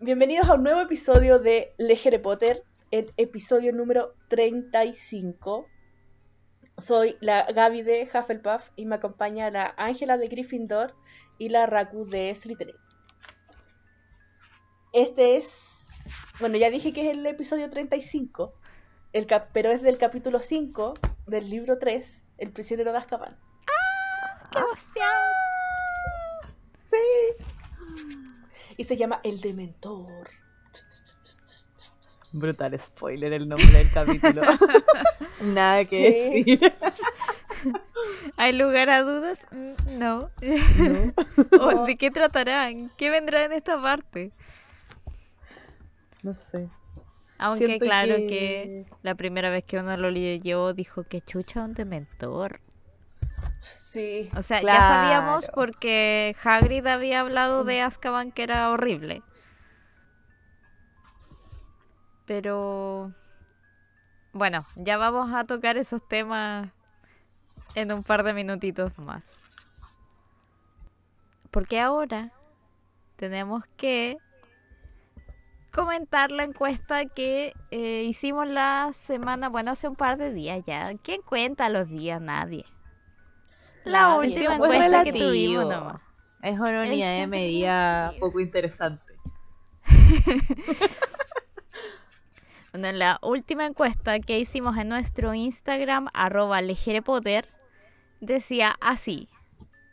Bienvenidos a un nuevo episodio de Legere Potter, el episodio número 35. Soy la Gaby de Hufflepuff y me acompaña la Ángela de Gryffindor y la Raku de Slytherin. Este es, bueno, ya dije que es el episodio 35, el cap- pero es del capítulo 5 del libro 3, El prisionero de Azkaban. ¡Qué emoción! Sí. Y se llama El Dementor. Brutal spoiler el nombre del capítulo. Nada que Sí. decir. ¿Hay lugar a dudas? Mm, No. ¿O ¿De qué tratarán? ¿Qué vendrá en esta parte? No sé. Aunque Siento claro que... que- la primera vez que uno lo leyó dijo que chucha un dementor. Sí. O sea, ya sabíamos porque Hagrid había hablado de Azkaban que era horrible. Pero bueno, ya vamos a tocar esos temas en un par de minutitos más. Porque ahora tenemos que comentar la encuesta que eh, hicimos la semana, bueno, hace un par de días ya. ¿Quién cuenta los días? Nadie. La última es encuesta que tuvimos nomás. Es una unidad de medida poco interesante. Bueno, en la última encuesta que hicimos en nuestro Instagram, arroba lejerepotter, decía así.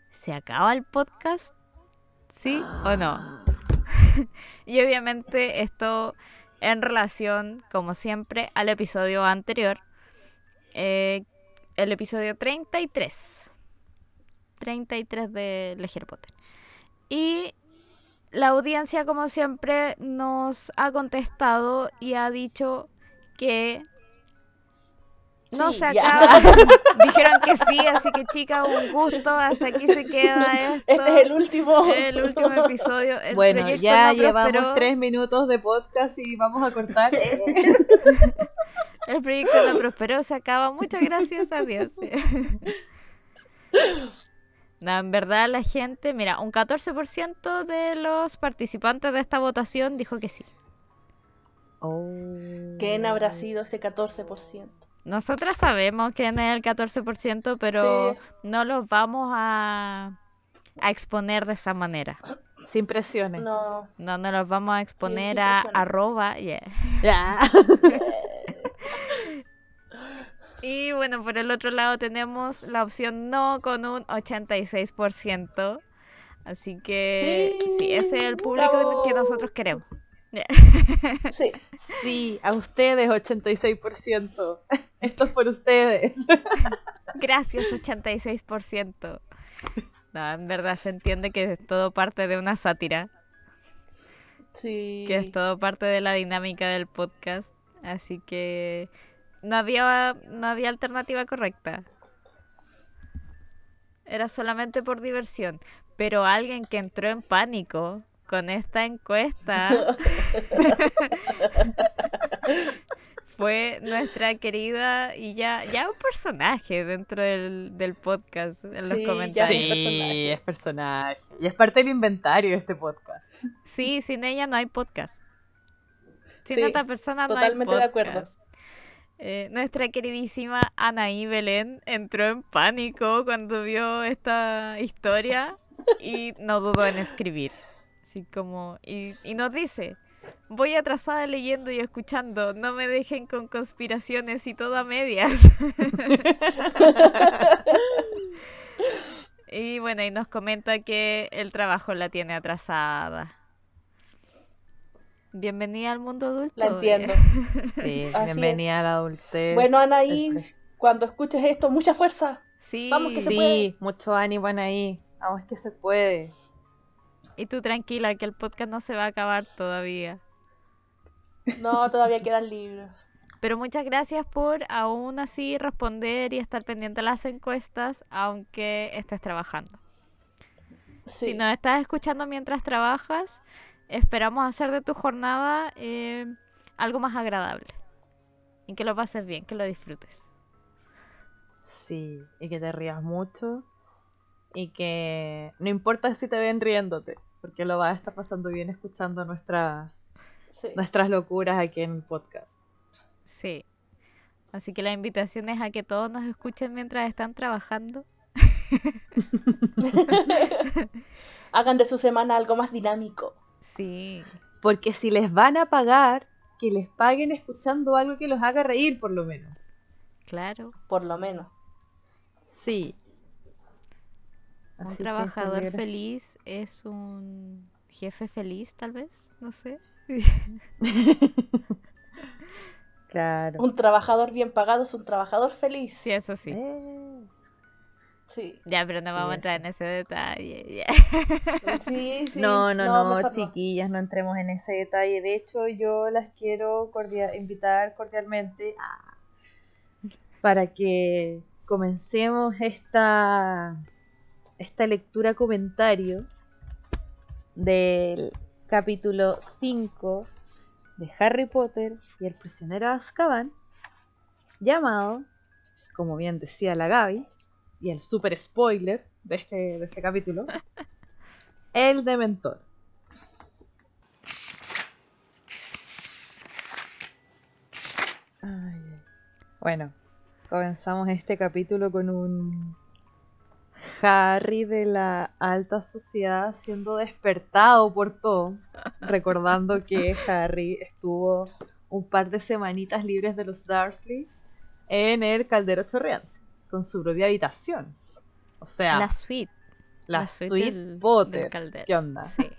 ¿Se acaba el podcast? ¿Sí o no? y obviamente esto en relación, como siempre, al episodio anterior. eh, el episodio 33. 33 de Leger Potter. Y la audiencia, como siempre, nos ha contestado y ha dicho que no Sí, se acaba. Dijeron que sí, así que chicas, un gusto. Hasta aquí se queda esto. Este es el último. El último episodio. El bueno, proyecto ya no llevamos prosperó. tres minutos de podcast y vamos a cortar. El proyecto no prosperó, se acaba. Muchas gracias a Dios. No, en verdad la gente, mira, un 14% de los participantes de esta votación dijo que sí. Oh. ¿Quién habrá sido ese 14%? Nosotras sabemos quién es el 14%, pero Sí. no los vamos a, a exponer de esa manera. Sin presiones. No. No, no los vamos a exponer sí, a arroba. yeah. Ya. Y bueno, por el otro lado tenemos la opción no con un 86%. Así que sí, Sí, ese es el público bravo. que nosotros queremos. Yeah. Sí. Sí, a ustedes 86%. Esto es por ustedes. Gracias, 86%. No, en verdad se entiende que es todo parte de una sátira, Sí. que es todo parte de la dinámica del podcast. Así que no había, no había alternativa correcta. Era solamente por diversión. Pero alguien que entró en pánico con esta encuesta fue nuestra querida y ya, ya un personaje dentro del, del podcast en los Sí, comentarios. Sí, es personaje. Y es parte del inventario de este podcast. Sí, sin ella no hay podcast. Sin Sí, esta persona no hay totalmente de acuerdo. Eh, nuestra queridísima Anaí Belén entró en pánico cuando vio esta historia y no dudó en escribir. Así como, y, y nos dice, voy atrasada leyendo y escuchando, no me dejen con conspiraciones y todo a medias. y bueno, y nos comenta que el trabajo la tiene atrasada. Bienvenida al mundo adulto. La entiendo. Sí, Así bienvenida a la adultez. Bueno, Anaí, Este. cuando escuches esto, mucha fuerza. Sí. Vamos que se sí, puede. mucho ánimo ahí. Vamos que se puede. Y tú tranquila, que el podcast no se va a acabar todavía. No, todavía quedan libros. Pero muchas gracias por aún así responder y estar pendiente de las encuestas, aunque estés trabajando. Sí. Si nos estás escuchando mientras trabajas, esperamos hacer de tu jornada eh, algo más agradable. Y que lo pases bien, que lo disfrutes. Sí, y que te rías mucho. Y que no importa si te ven riéndote. porque lo va a estar pasando bien escuchando nuestra, Sí. nuestras locuras aquí en el podcast. Sí. Así que la invitación es a que todos nos escuchen mientras están trabajando. Hagan de su semana algo más dinámico. Sí. Porque si les van a pagar, que les paguen escuchando algo que los haga reír por lo menos. Claro. Por lo menos. Sí. Un Así trabajador feliz es un jefe feliz, tal vez. No sé. Claro. Un trabajador bien pagado es un trabajador feliz. Sí, eso sí. Eh, Sí. Ya, pero no vamos a entrar en ese detalle. Sí, sí. No, no, no, mejor chiquillas, no entremos en ese detalle. De hecho, yo las quiero invitar cordialmente a- para que comencemos esta, esta lectura comentario del capítulo 5 de Harry Potter y el prisionero de Azkaban, llamado, como bien decía la Gaby, y el super spoiler de este, de este capítulo, el Dementor. Ay. Bueno, comenzamos este capítulo con un Harry de la alta sociedad siendo despertado por todo, recordando que Harry estuvo un par de semanitas libres de los Dursley en el caldero chorreante, con su propia habitación. O sea, La suite. la, la suite suite del- Potter. ¿Qué onda? Sí.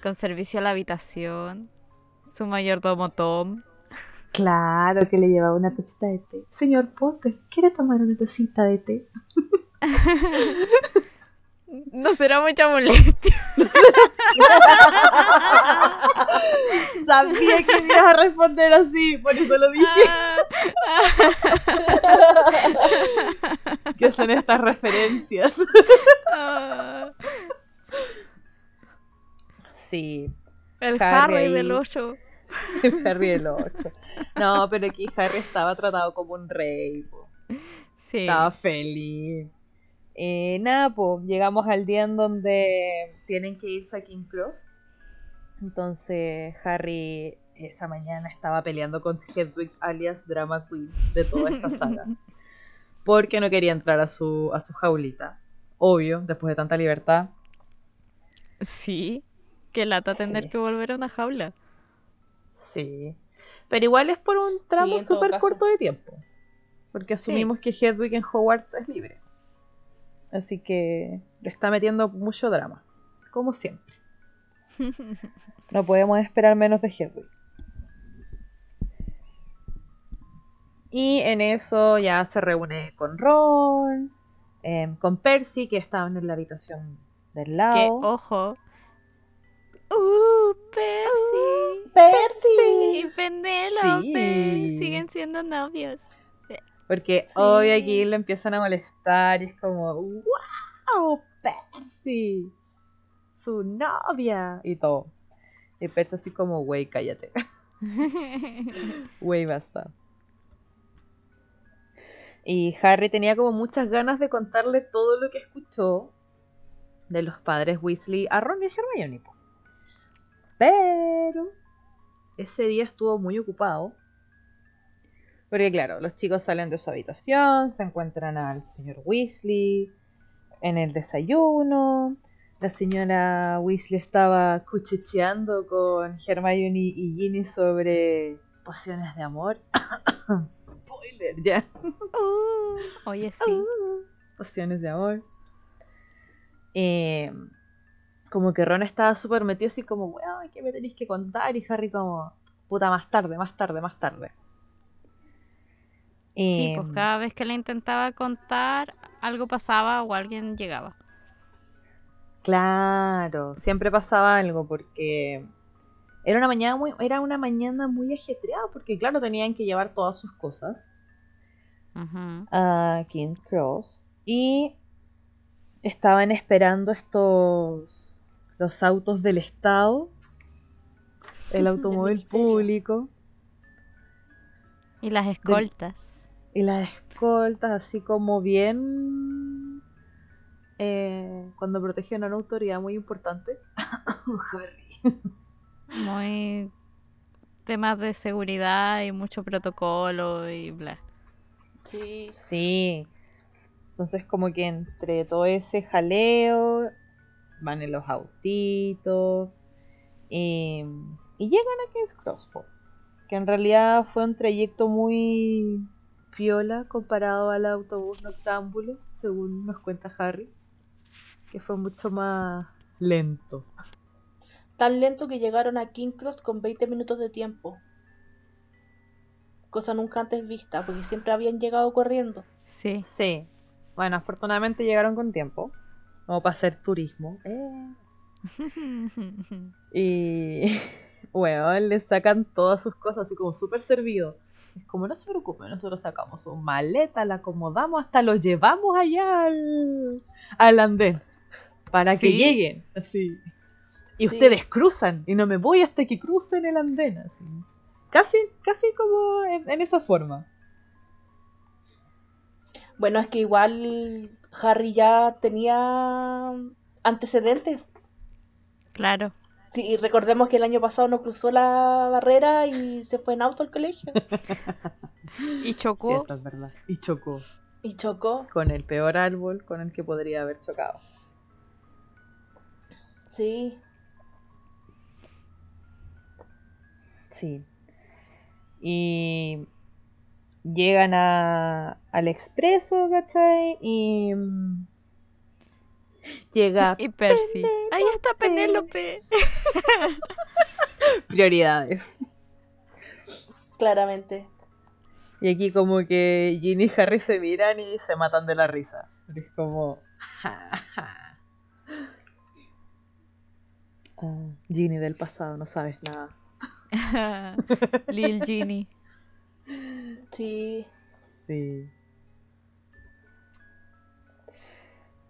Con servicio a la habitación. Su mayordomo Tom. Claro que le llevaba una tacita de té. Señor Potter, ¿quiere tomar una tacita de té? No será mucha molestia. Sabía que me ibas a responder así, por eso lo dije. ¿Qué son estas referencias? Sí, el Harry del 8. Harry el 8. No, pero aquí Harry estaba tratado como un rey. po. Sí. Estaba feliz. Eh, nada, pues llegamos al día en donde tienen que irse a King Cross. Entonces Harry esa mañana estaba peleando con Hedwig alias Drama Queen de toda esta saga. Porque no quería entrar a su, a su jaulita. Obvio, después de tanta libertad. Sí. Qué lata tener Sí. que volver a una jaula. Sí. Pero igual es por un tramo súper corto de tiempo. Porque Sí. asumimos que Hedwig en Hogwarts es libre. Así que le está metiendo mucho drama. Como siempre. No podemos esperar menos de Hedwig. Y en eso ya se reúne con Ron, em, con Percy, que estaban en la habitación del Que, lado. ojo. ¡Uh! Percy. Percy. Y Penélope. Sí. Siguen siendo novios. Porque Sí. obvio aquí lo empiezan a molestar y es como, ¡Wow! Percy, su novia y todo. Y Percy así como, güey, cállate. Güey, basta. Y Harry tenía como muchas ganas de contarle todo lo que escuchó de los padres Weasley a Ron y a Hermione. Pero ese día estuvo muy ocupado. Porque claro, los chicos salen de su habitación, se encuentran al señor Weasley en el desayuno. La señora Weasley estaba cuchicheando con Hermione y Ginny sobre pociones de amor. Spoiler, ya. Uh, oye, sí. Pociones de amor. Eh, como que Ron estaba súper metido así como, weón, ¿qué me tenéis que contar? Y Harry como, puta, más tarde, más tarde, más tarde. Sí, pues cada vez que le intentaba contar, algo pasaba o alguien llegaba. Claro, siempre pasaba algo porque era una mañana muy, era una mañana muy ajetreada porque claro, tenían que llevar todas sus cosas a King Cross y estaban esperando estos los autos del estado, el automóvil público Y las escoltas. Y las escoltas así como bien eh, cuando protegían a una autoridad muy importante. Muy temas de seguridad y mucho protocolo y bla. Sí. Sí. Entonces como que entre todo ese jaleo van en los autitos y, y llegan a King's Cross, po, que en realidad fue un trayecto muy piola comparado al autobús noctámbulo, según nos cuenta Harry, que fue mucho más lento. Tan lento que llegaron a King Cross con 20 minutos de tiempo. Cosa nunca antes vista, porque siempre habían llegado corriendo. Sí. Sí. Bueno, afortunadamente llegaron con tiempo, como para hacer turismo. Eh. Y, bueno, le sacan todas sus cosas así como súper servido. Es como, no se preocupe, nosotros sacamos su maleta, la acomodamos, hasta lo llevamos allá al, al andén. Para que lleguen, así. Y Sí. ustedes cruzan, y no me voy hasta que crucen el andén, así. Casi, casi como en, en esa forma. Bueno, es que igual Harry ya tenía antecedentes. Claro. Sí, y recordemos que el año pasado no cruzó la barrera y se fue en auto al colegio. Y chocó. eso es verdad. Y chocó Y chocó. con el peor árbol con el que podría haber chocado. Sí. Sí. Y llegan a, al expreso, ¿cachai? Y mm, llega Y Percy. Ahí está Penélope. prioridades. Claramente. Y aquí como que Ginny y Harry se miran y se matan de la risa. Es como... Ah, Ginny del pasado, no sabes nada. Lil Ginny. Sí. Sí.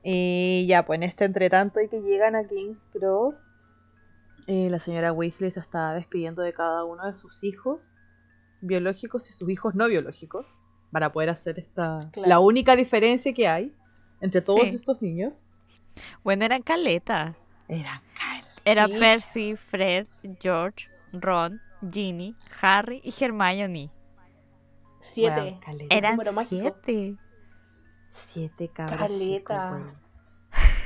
Y ya, pues en este entretanto y que llegan a King's Cross, eh, la señora Weasley se está despidiendo de cada uno de sus hijos biológicos y sus hijos no biológicos para poder hacer esta Claro. la única diferencia que hay entre todos Sí. estos niños Bueno, eran caleta. era Kyle. Era. Percy, Fred, George, Ron, Ginny, Harry y Hermione. Siete. Caleta. Eran mágico. Siete. cabros Caleta.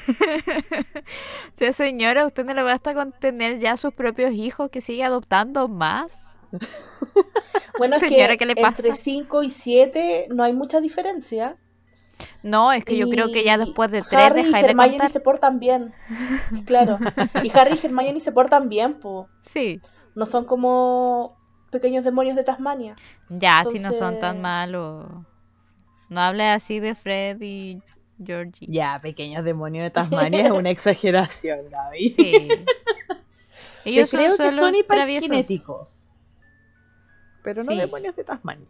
chicos, sea, señora, usted no le basta con tener ya sus propios hijos que sigue adoptando más. Bueno, es Señora, que ¿qué le pasa? entre 5 y 7 no hay mucha diferencia. No, es que yo creo que ya Y después de tres Harry y dejáis de Hermione contar. se portan bien. Claro. Y Harry y Hermione se portan bien, po. Sí. No son como pequeños demonios de Tasmania. Ya, si no son tan Entonces- malos. No hable así de Fred y Georgie. ya pequeños demonios de Tasmania es una exageración Gaby Sí. Ellos Yo creo son que solo son traviesos. hiperkinéticos. Pero no Sí. demonios de Tasmania.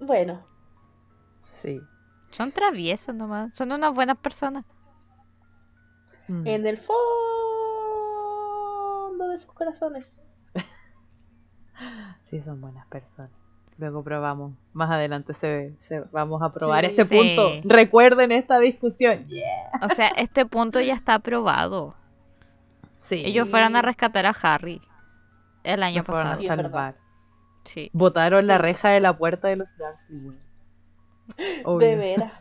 Bueno, Sí. Son traviesos nomás. Son unas buenas personas. Mm. en el fondo de sus corazones. Sí, son buenas personas. Luego probamos. Más adelante se, se- vamos a probar Sí. este Sí. punto. Recuerden esta discusión. Yeah. O sea, este punto ya está aprobado. Sí. Ellos fueron a rescatar a Harry el año Nos fueron a pasado. Salvar. Sí. Botaron la reja de la puerta de los Dursley. De veras.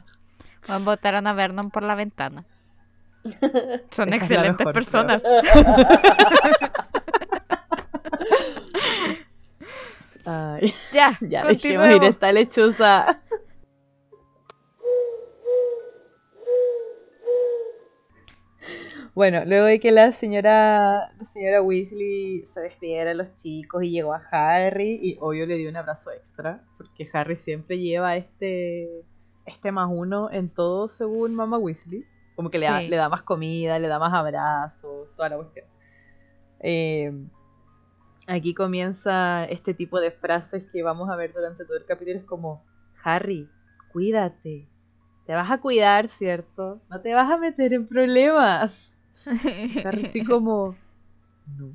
Van botaron a Vernon por la ventana. Son Esa excelentes personas. Ay, Ya, ya dejemos ir esta lechuza. Bueno, luego de que la señora, la señora Weasley se despidiera de los chicos y llegó a Harry y obvio le dio un abrazo extra, porque Harry siempre lleva este, este más uno en todo según Mama Weasley. Como que le, da, le da más comida, le da más abrazos, toda la cuestión. Eh, aquí comienza este tipo de frases que vamos a ver durante todo el capítulo. Es como, Harry, cuídate. Te vas a cuidar, ¿cierto? No te vas a meter en problemas. Harry así como, no.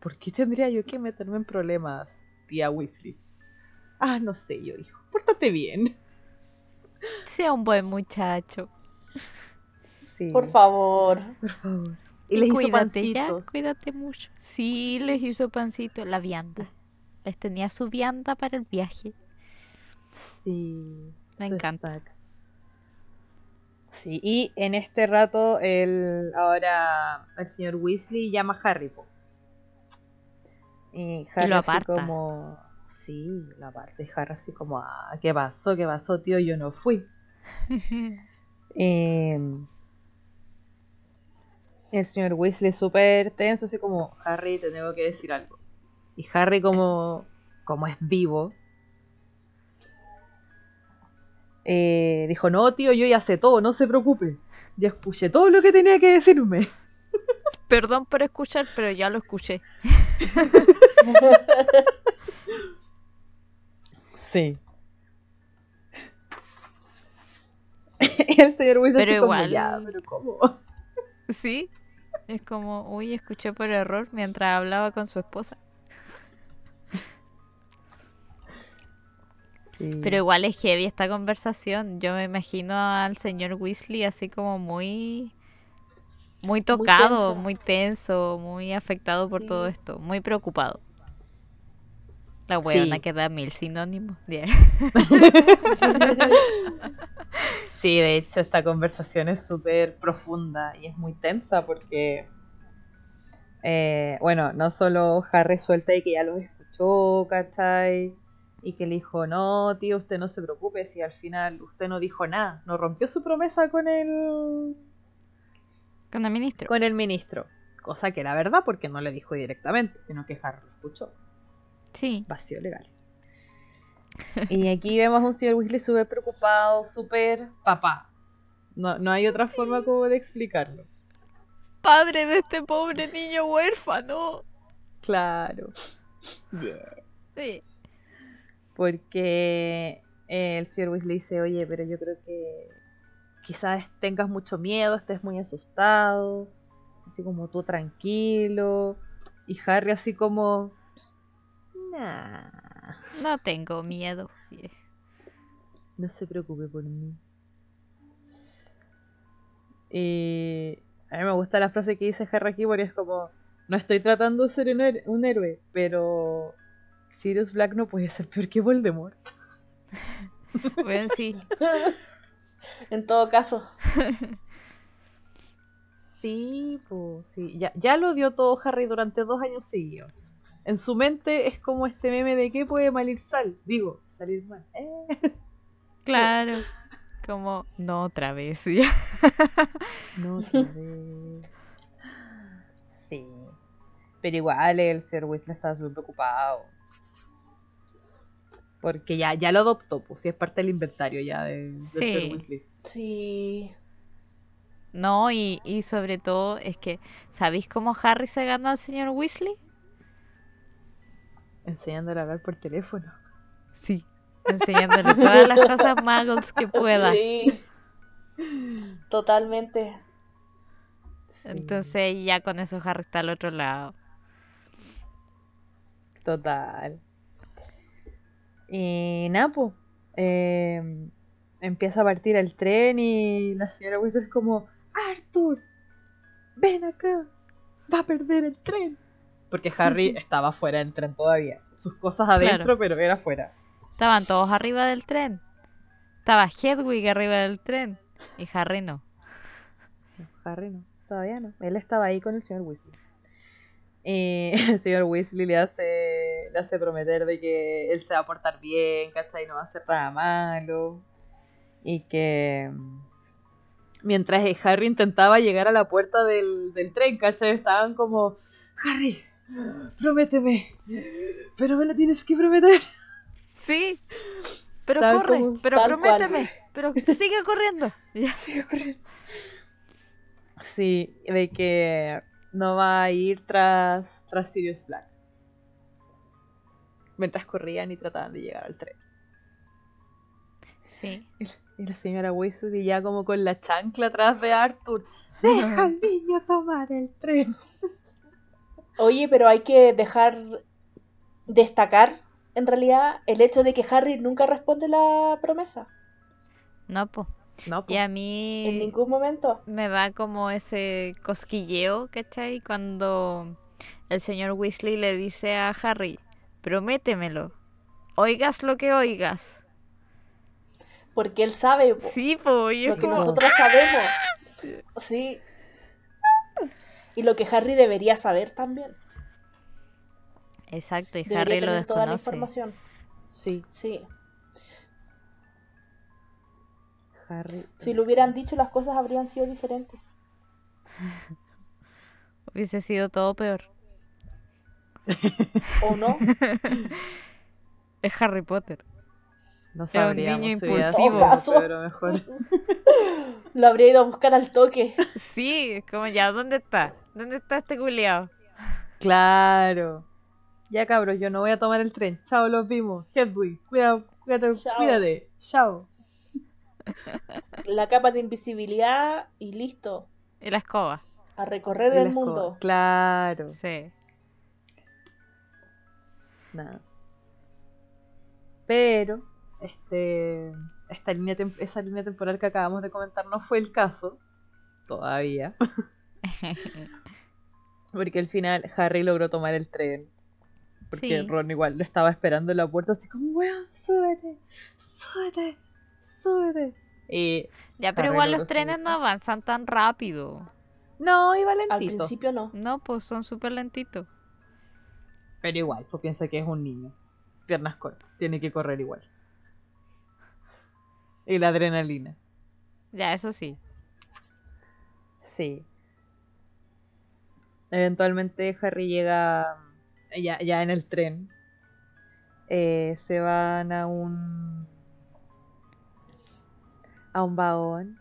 ¿Por qué tendría yo que meterme en problemas, tía Weasley? Ah, no sé yo, hijo. Pórtate bien. Sea un buen muchacho. Sí, Por favor. por favor. Y les hizo ya, pancitos. cuídate mucho. Sí, les hizo pancito, la vianda. Les tenía su vianda para el viaje. Sí. Me encanta. Sí, y en este rato el ahora el señor Weasley llama a Harry. po. Y Harry lo así aparta. como sí, lo aparta. Y Harry así como, ah, ¿qué pasó? ¿Qué pasó, tío? Yo no fui. Em, el señor Weasley súper tenso, así como, Harry, te tengo que decir algo. Y Harry como, como es vivo, eh, dijo, no, tío, yo ya sé todo, no se preocupe. Ya escuché todo lo que tenía que decirme. Perdón por escuchar, pero ya lo escuché. Sí. el señor Weasley Pero como, ya, pero ¿cómo? Sí. Es como, uy, escuché por error mientras hablaba con su esposa. Sí. Pero igual es heavy esta conversación. Yo me imagino al señor Weasley así como muy... Muy tocado, tenso. muy tenso, muy afectado por Sí. todo esto, muy preocupado. La weona Sí. que da mil sinónimos. Yeah. Sí, de hecho esta conversación es súper profunda y es muy tensa porque, eh, bueno, no solo Harry suelta y que ya los escuchó, ¿cachai? Y que le dijo, no, tío, usted no se preocupe si al final usted no dijo nada, no rompió su promesa con el, Con el ministro. con el ministro. Cosa que era verdad porque no le dijo directamente, sino que Harry lo escuchó. Sí. Vacío legal. Y aquí vemos a un señor Weasley súper preocupado, súper papá. No, no hay otra forma como de explicarlo. Padre de este pobre niño huérfano. Claro. Sí. Porque eh, el señor Weasley dice, oye, pero yo creo que quizás tengas mucho miedo, estés muy asustado, así como tú tranquilo. Y Harry así como, nah, No tengo miedo. no se preocupe por mí. Y a mí me gusta la frase que dice Harry aquí porque es como, no estoy tratando de ser un, her- un héroe, pero Sirius Black no puede ser peor que Voldemort. Bueno, sí. en todo caso. Sí, pues, sí. Ya, ya lo dio todo Harry durante dos años seguidos. En su mente es como este meme de que puede mal ir sal. Digo, salir mal. Eh, Claro. Como, no otra vez. ya. no otra vez. Sí. Pero igual el señor Weasley estaba súper preocupado. Porque ya, ya lo adoptó, pues, si es parte del inventario ya de, del Sí. señor Weasley. Sí. No, y, y sobre todo es que, ¿sabéis cómo Harry se ganó al señor Weasley? Enseñándole a hablar por teléfono. Sí. Enseñándole todas las cosas muggles que pueda. Sí. Totalmente. Entonces ya con eso Harry está al otro lado. Total. Y Napo empieza a partir el tren y la señora Weasley es como, Arthur, ven acá, va a perder el tren. Porque Harry estaba fuera del tren todavía. Sus cosas adentro, Claro. pero era fuera. Estaban todos arriba del tren. Estaba Hedwig arriba del tren. Y Harry no. Harry no, todavía no. Él estaba ahí con el señor Weasley. Y el señor Weasley le hace, le hace prometer de que él se va a portar bien, ¿cachai? No va a hacer nada malo. Y que mm, mientras Harry intentaba llegar a la puerta del, del tren, ¿cachai? Estaban como, Harry, prométeme, pero me lo tienes que prometer. Sí. Pero Tal corre, como- pero cual. prométeme. Pero sigue corriendo. Ya. Sigue corriendo. Sí, de que no va a ir tras, tras Sirius Black. Mientras corrían y trataban de llegar al tren. Sí. Y la señora Weasley ya como con la chancla atrás de Arthur. Deja al niño tomar el tren. Oye, pero hay que dejar destacar en realidad el hecho de que Harry nunca responde la promesa. No, po. No, po. Y a En mí ningún momento. me da como ese cosquilleo, ¿cachai? Cuando el señor Weasley le dice a Harry, prométemelo, oigas lo que oigas. Porque él sabe po, Sí, po, y es lo que como... nosotros sabemos. Sí. Y lo que Harry debería saber también. Exacto, y Debería Harry lo tener toda la desconoce. información. Sí, Sí. Harry. Si lo hubieran dicho, las cosas habrían sido diferentes. Hubiese sido todo peor. ¿O no? Es Harry Potter. No Era un niño impulsivo. Pedro mejor. Lo habría ido a buscar al toque. Sí, es como ya, ¿dónde está? ¿Dónde está este culiao? Claro. Ya cabros, yo no voy a tomar el tren. Chao, los vimos. Hedwig, cuidado, cuídate, Chao. cuídate. Chao. La capa de invisibilidad y listo. Y la escoba. A recorrer Y el escoba. mundo. Claro. Sí. Nada. Pero, este, esta línea esa línea temporal que acabamos de comentar no fue el caso. Todavía. Porque al final Harry logró tomar el tren. Porque Sí. Ron igual lo estaba esperando en la puerta, así como, weón, súbete, súbete, súbete. Y Ya, pero Harry igual los trenes no avanzan tan rápido. no, iba Al lentito. principio no. No, pues son súper lentitos. Pero igual, pues piensa que es un niño. Piernas cortas, tiene que correr igual. Y la adrenalina. Ya, eso sí. Sí. Eventualmente Harry llega ya, ya en el tren. Eh, se van a un a un vagón.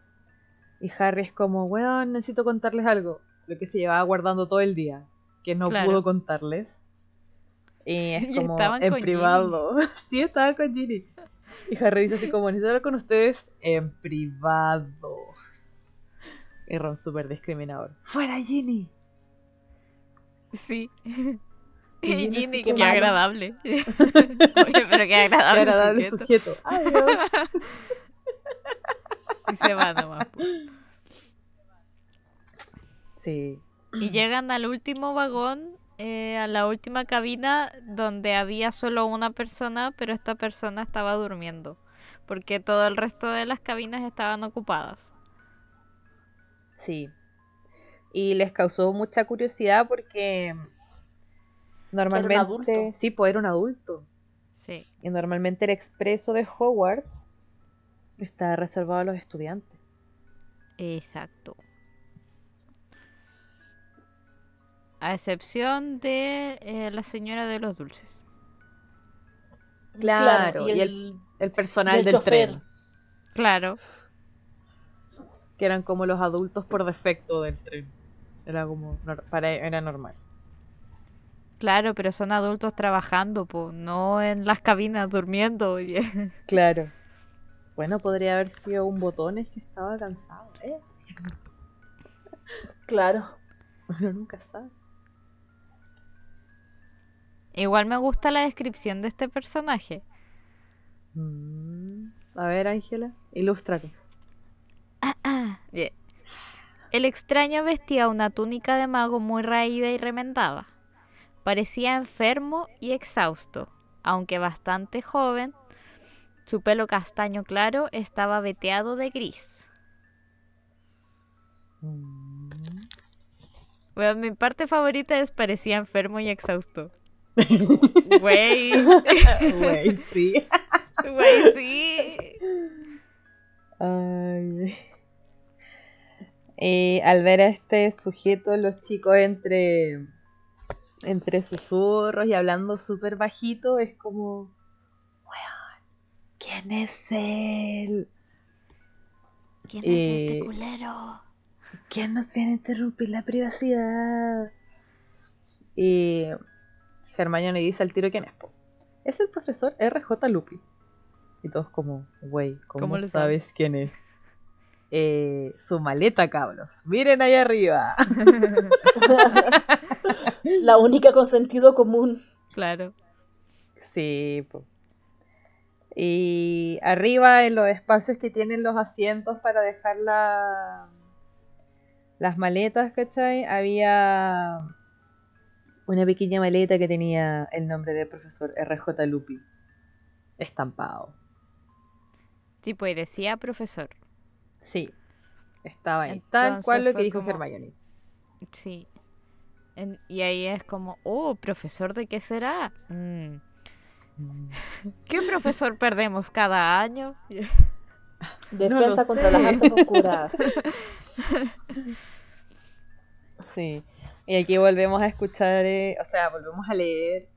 Y Harry es como, weón, necesito contarles algo. Lo que se llevaba guardando todo el día. Que no Claro. pudo contarles. Y es Y como estaban en con privado. sí, estaba con Ginny. Y Harry dice así como, necesito hablar con ustedes en privado. Y Ron súper discriminador. ¡Fuera Ginny! Sí. Y Ginny qué agradable. Oye, pero qué ¡Qué agradable. agradable sujeto. sujeto! ¡Adiós! Y se va nomás. po. Sí. Y llegan al último vagón, eh, a la última cabina, donde había solo una persona, pero esta persona estaba durmiendo. Porque todo el resto de las cabinas estaban ocupadas. Sí. Y les causó mucha curiosidad porque normalmente... adulto. Sí, pues era un adulto. Sí. Y normalmente el expreso de Hogwarts está reservado a los estudiantes. Exacto. A excepción de eh, la señora de los dulces. Claro, y y el, El personal Y el del chofer. tren. Claro. Que eran como los adultos por defecto del tren. Era como... Para, era normal. Claro, pero son adultos trabajando, po, no en las cabinas durmiendo. y- Claro. Bueno, podría haber sido un botones que estaba cansado, ¿eh? Claro. Uno nunca sabe. Igual me gusta la descripción de este personaje. Mm. A ver, Ángela, ilústranos. Yeah. El extraño vestía una túnica de mago muy raída y remendada. Parecía enfermo y exhausto, aunque bastante joven. Su pelo castaño claro estaba veteado de gris. Mm. Bueno, mi parte favorita es parecía enfermo y exhausto. Güey, Güey, sí. güey, sí. Ay. Eh, al ver a este sujeto, los chicos entre entre susurros y hablando súper bajito, es como, weón, ¿quién es él? ¿Quién es es este este culero? ¿Quién nos viene a interrumpir la privacidad? Y Hermione dice al tiro quién es. po. Es el profesor RJ Lupi. Y todos como, wey, ¿cómo, ¿Cómo lo sabes sabes? quién es? Eh, su maleta, cabros. Miren ahí arriba. La única con sentido común. Claro. Sí, po. Y arriba, en los espacios que tienen los asientos para dejar la- las maletas, ¿cachai? Había una pequeña maleta que tenía el nombre del profesor RJ Lupi estampado. Tipo, y decía profesor. Sí, estaba ahí. Tal cual lo que dijo como- Hermione. Sí. En- y ahí es como, oh, profesor de qué será. Mm, ¿Qué profesor perdemos cada año? Defensa contra sé. las artes oscuras. Sí. Y aquí volvemos a escuchar, eh, o sea, volvemos a leer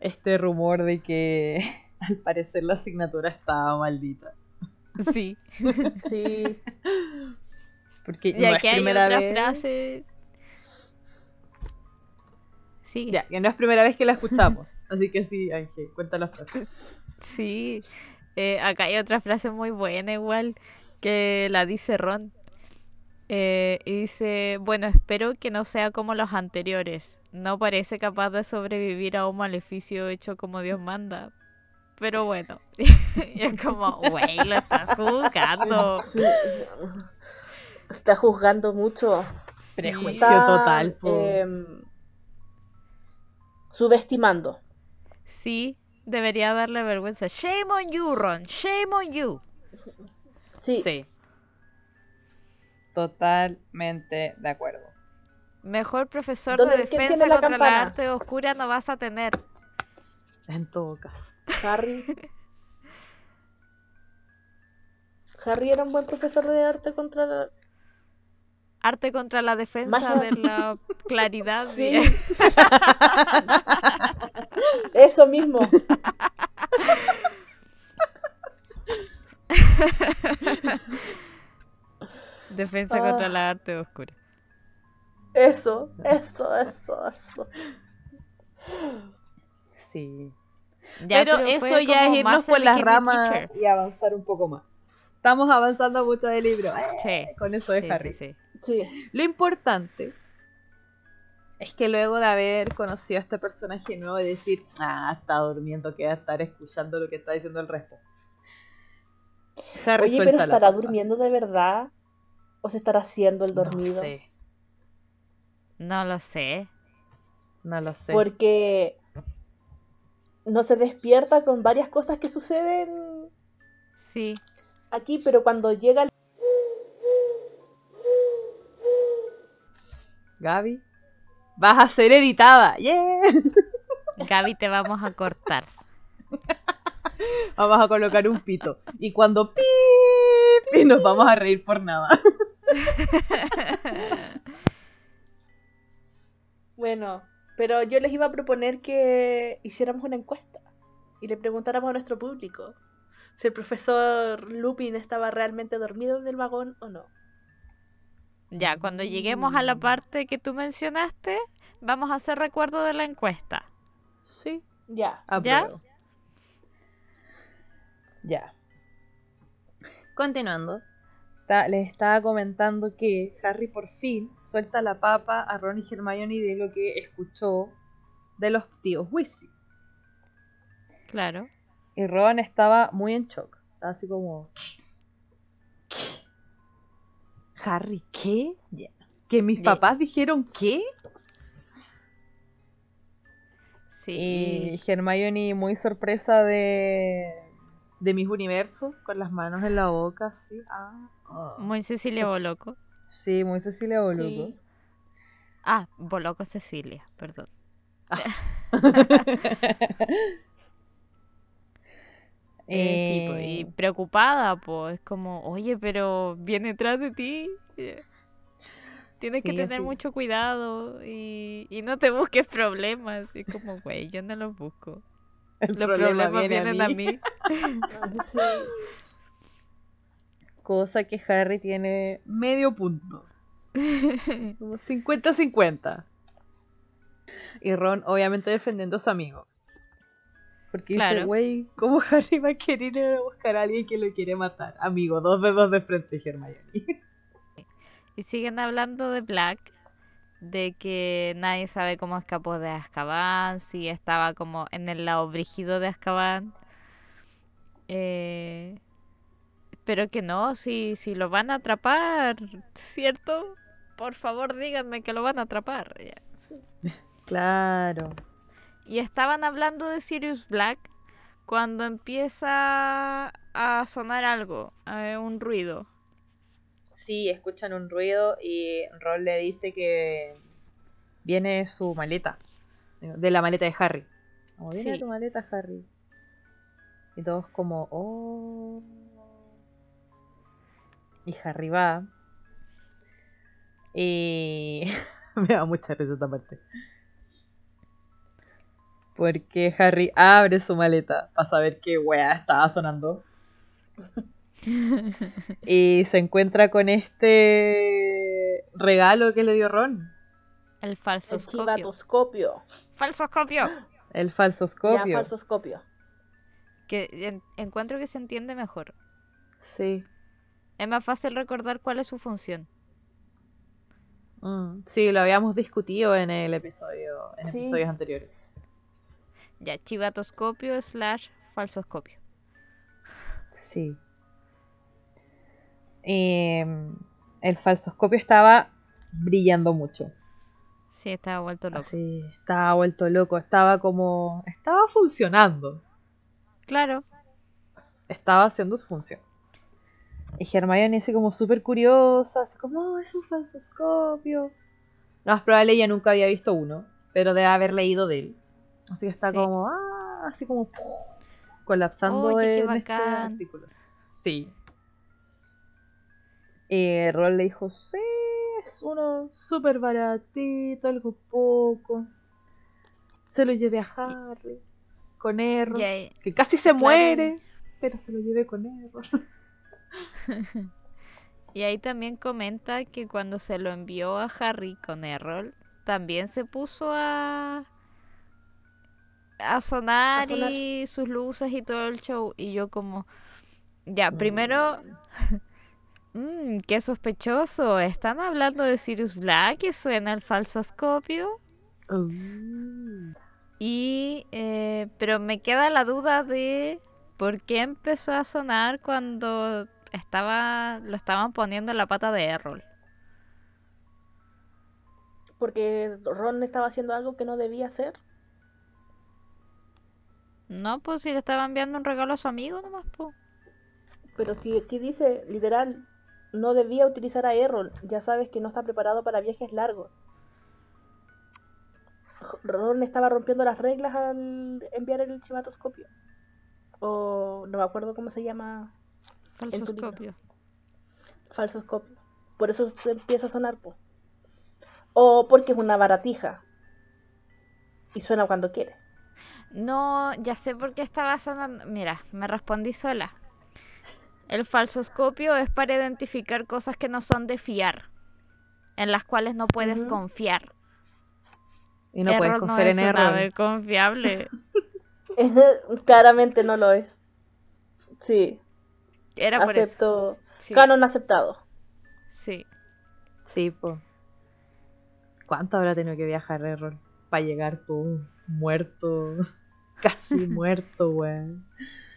este rumor de que al parecer la asignatura estaba maldita. Sí. Sí. Porque Y no es aquí hay primera otra vez. frase. Sigue. Ya, que no es primera vez que la escuchamos. Así que sí, Ángel, cuenta la frase. Sí. Eh, acá hay otra frase muy buena igual que la dice Ron. Eh, y dice, bueno, espero que no sea como los anteriores. No parece capaz de sobrevivir a un maleficio hecho como Dios manda. Pero bueno. y es como, güey, lo estás juzgando. Sí. Está juzgando mucho. Prejuicio. Está, total, em, subestimando. Sí, debería darle vergüenza. Shame on you, Ron. Shame on you. Sí. Sí. Totalmente de acuerdo. Mejor profesor ¿Dónde- de defensa la contra la arte oscura no vas a tener. En todo caso. Harry. Harry era un buen profesor de arte contra la... Arte contra la defensa Magia. de la claridad. Sí. Eso mismo. Defensa Ah. contra la arte oscura. Eso, eso, eso, eso. Sí. Ya, pero, eso ya es irnos por las ramas y avanzar un poco más. Estamos avanzando mucho del libro. ¡Eh! Sí. Con eso de sí, Harry. sí, sí. Sí. Lo importante es que luego de haber conocido a este personaje nuevo y decir, ah, está durmiendo, que va a estar escuchando lo que está diciendo el resto. Harry Oye, suelta pero ¿estará durmiendo de verdad? ¿O se estará haciendo el dormido? No sé, No lo sé. no lo sé. Porque no se despierta con varias cosas que suceden Sí. aquí, pero cuando llega el... Gaby, vas a ser editada. ¡Yeah! Gaby, te vamos a cortar. Vamos a colocar un pito. Y cuando pip, y nos vamos a reír por nada. Bueno, pero yo les iba a proponer que hiciéramos una encuesta y le preguntáramos a nuestro público si el profesor Lupin estaba realmente dormido en el vagón o no. Ya, cuando lleguemos a la parte que tú mencionaste, vamos a hacer recuerdo de la encuesta. Sí, Ya. apruebo. Ya. Continuando. Ta- les estaba comentando que Harry por fin suelta la papa a Ron y Hermione de lo que escuchó de los tíos Weasley. Claro. Y Ron estaba muy en shock. Estaba así como... ¿Qué? Harry, ¿qué? ¿Que mis papás dijeron qué? Sí. Y y- Hermione muy sorpresa de, de mis universos, con las manos en la boca, así. Ah, ah. Muy Cecilia Boloco. Sí, muy Cecilia Boluco. Sí. Ah, Boloco Cecilia, perdón. Eh, sí, po, y Eh, preocupada, pues, como, oye, pero viene detrás de ti. eh, Tienes que Sí, tener mucho cuidado y, y no te busques problemas. Y como, güey, yo no los busco. Los problema problemas viene vienen a mí. Sí. Cosa que Harry tiene medio punto. Como 50-50. Y Ron, obviamente, defendiendo a su amigo. Porque dice, güey, ¿cómo Harry va a querer ir a buscar a alguien que lo quiere matar? Amigo, dos dedos de frente, Hermione. Y siguen hablando de Black, de que nadie sabe cómo escapó de Azkaban, si estaba como en el lado brígido de Azkaban. Eh, pero que no, si, si lo van a atrapar, ¿cierto? Por favor, díganme que lo van a atrapar. Claro. Y estaban hablando de Sirius Black cuando empieza a sonar algo, eh, un ruido. Sí, escuchan un ruido y Ron le dice que viene su maleta. De la maleta de Harry. Como viene Sí. tu maleta, Harry. Y todos como, oh. Y Harry va. Y me da mucha risa esta parte. Porque Harry abre su maleta para saber qué wea estaba sonando. y se encuentra con este regalo que le dio Ron. El El falsoscopio. chivatoscopio. ¡Falsoscopio! El Ya, falsoscopio. falsoscopio. Que en- encuentro que se entiende mejor. Sí. Es más fácil recordar cuál es su función. Mm, sí, lo habíamos discutido en el episodio, en Sí. episodios anteriores. Ya, chivatoscopio slash falsoscopio. Sí. Em, el falsoscopio estaba brillando mucho. Sí, estaba vuelto loco. Así, estaba vuelto loco. Estaba como. Estaba funcionando. Claro. Estaba haciendo su función. Y Hermione así como súper curiosa, así como, oh, es un falsoscopio. Lo más probable ella nunca había visto uno, pero debe haber leído de él. Así que está Sí. como, ah, así como colapsando Oye, qué en este artículo. Sí. Y Ron le dijo, sí, es uno súper baratito, algo poco. Se lo llevé a Harry, con ahí- que casi se claro. muere, pero se lo llevé con error. Y ahí también comenta que cuando se lo envió a Harry con Errol, también se puso a a sonar, A sonar. y sus luces y todo el show. Y yo como, ya, primero, mm, qué sospechoso, están hablando de Sirius Black y suena el falsoscopio. Uh. Y, eh, pero me queda la duda de por qué empezó a sonar cuando estaba, lo estaban poniendo en la pata de Errol. Porque Ron estaba haciendo algo que no debía hacer. No, pues si le estaba enviando un regalo a su amigo nomás, pues. Pero si aquí dice, literal, no debía utilizar a Errol. Ya sabes que no está preparado para viajes largos. Ron estaba rompiendo las reglas al enviar el chivatoscopio. O no me acuerdo cómo se llama. Falsoscopio. falsoscopio. Por eso empieza a sonar, po. O porque es una baratija. Y suena cuando quiere. No, ya sé por qué estaba sonando. Mira, me respondí sola. El falsoscopio es para identificar cosas que no son de fiar, en las cuales no puedes confiar. Y no puedes no confiar es en error. confiable. Claramente no lo es. Sí, Era por eso. acepto. Sí, Canon aceptado. sí. Sí, pues. ¿Cuánto habrá tenido que viajar Errol para llegar tú muerto? Casi muerto, weón.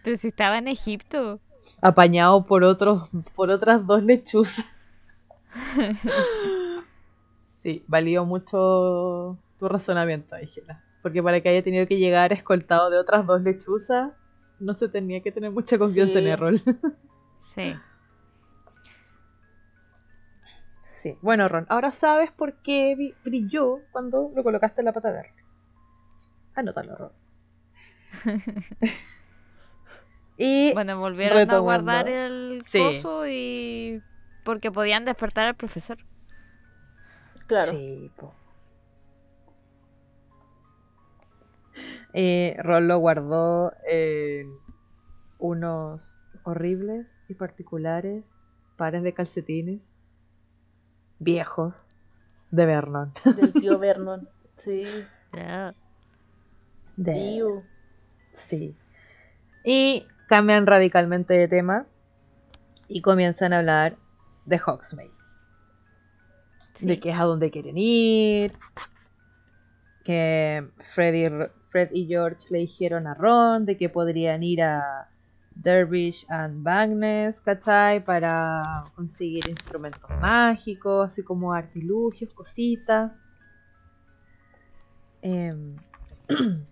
Pero si estaba en Egipto. Apañado por otros, por otras dos lechuzas. Sí, valió mucho tu razonamiento, Ángela. Porque para que haya tenido que llegar escoltado de otras dos lechuzas, no se tenía que tener mucha confianza en Sí. Errol. Sí. Sí. Bueno, Ron, ahora sabes por qué brilló cuando lo colocaste en la pata verde. Anótalo, Ron. y Bueno, volvieron a guardar el Sí. coso y. Porque podían despertar al profesor. Claro. Sí, po. Eh, Ron lo guardó en unos horribles y particulares pares de calcetines viejos de Vernon. Del tío Vernon. Sí. Ah, De- Tío. Sí. Y cambian radicalmente de tema y comienzan a hablar de Hogsmeade. sí. de que es a donde quieren ir, que Fred y, Ro- Fred y George le dijeron a Ron de que podrían ir a Dervish and Magnus, ¿cachai? Para conseguir instrumentos mágicos, así como artilugios, cositas. Em,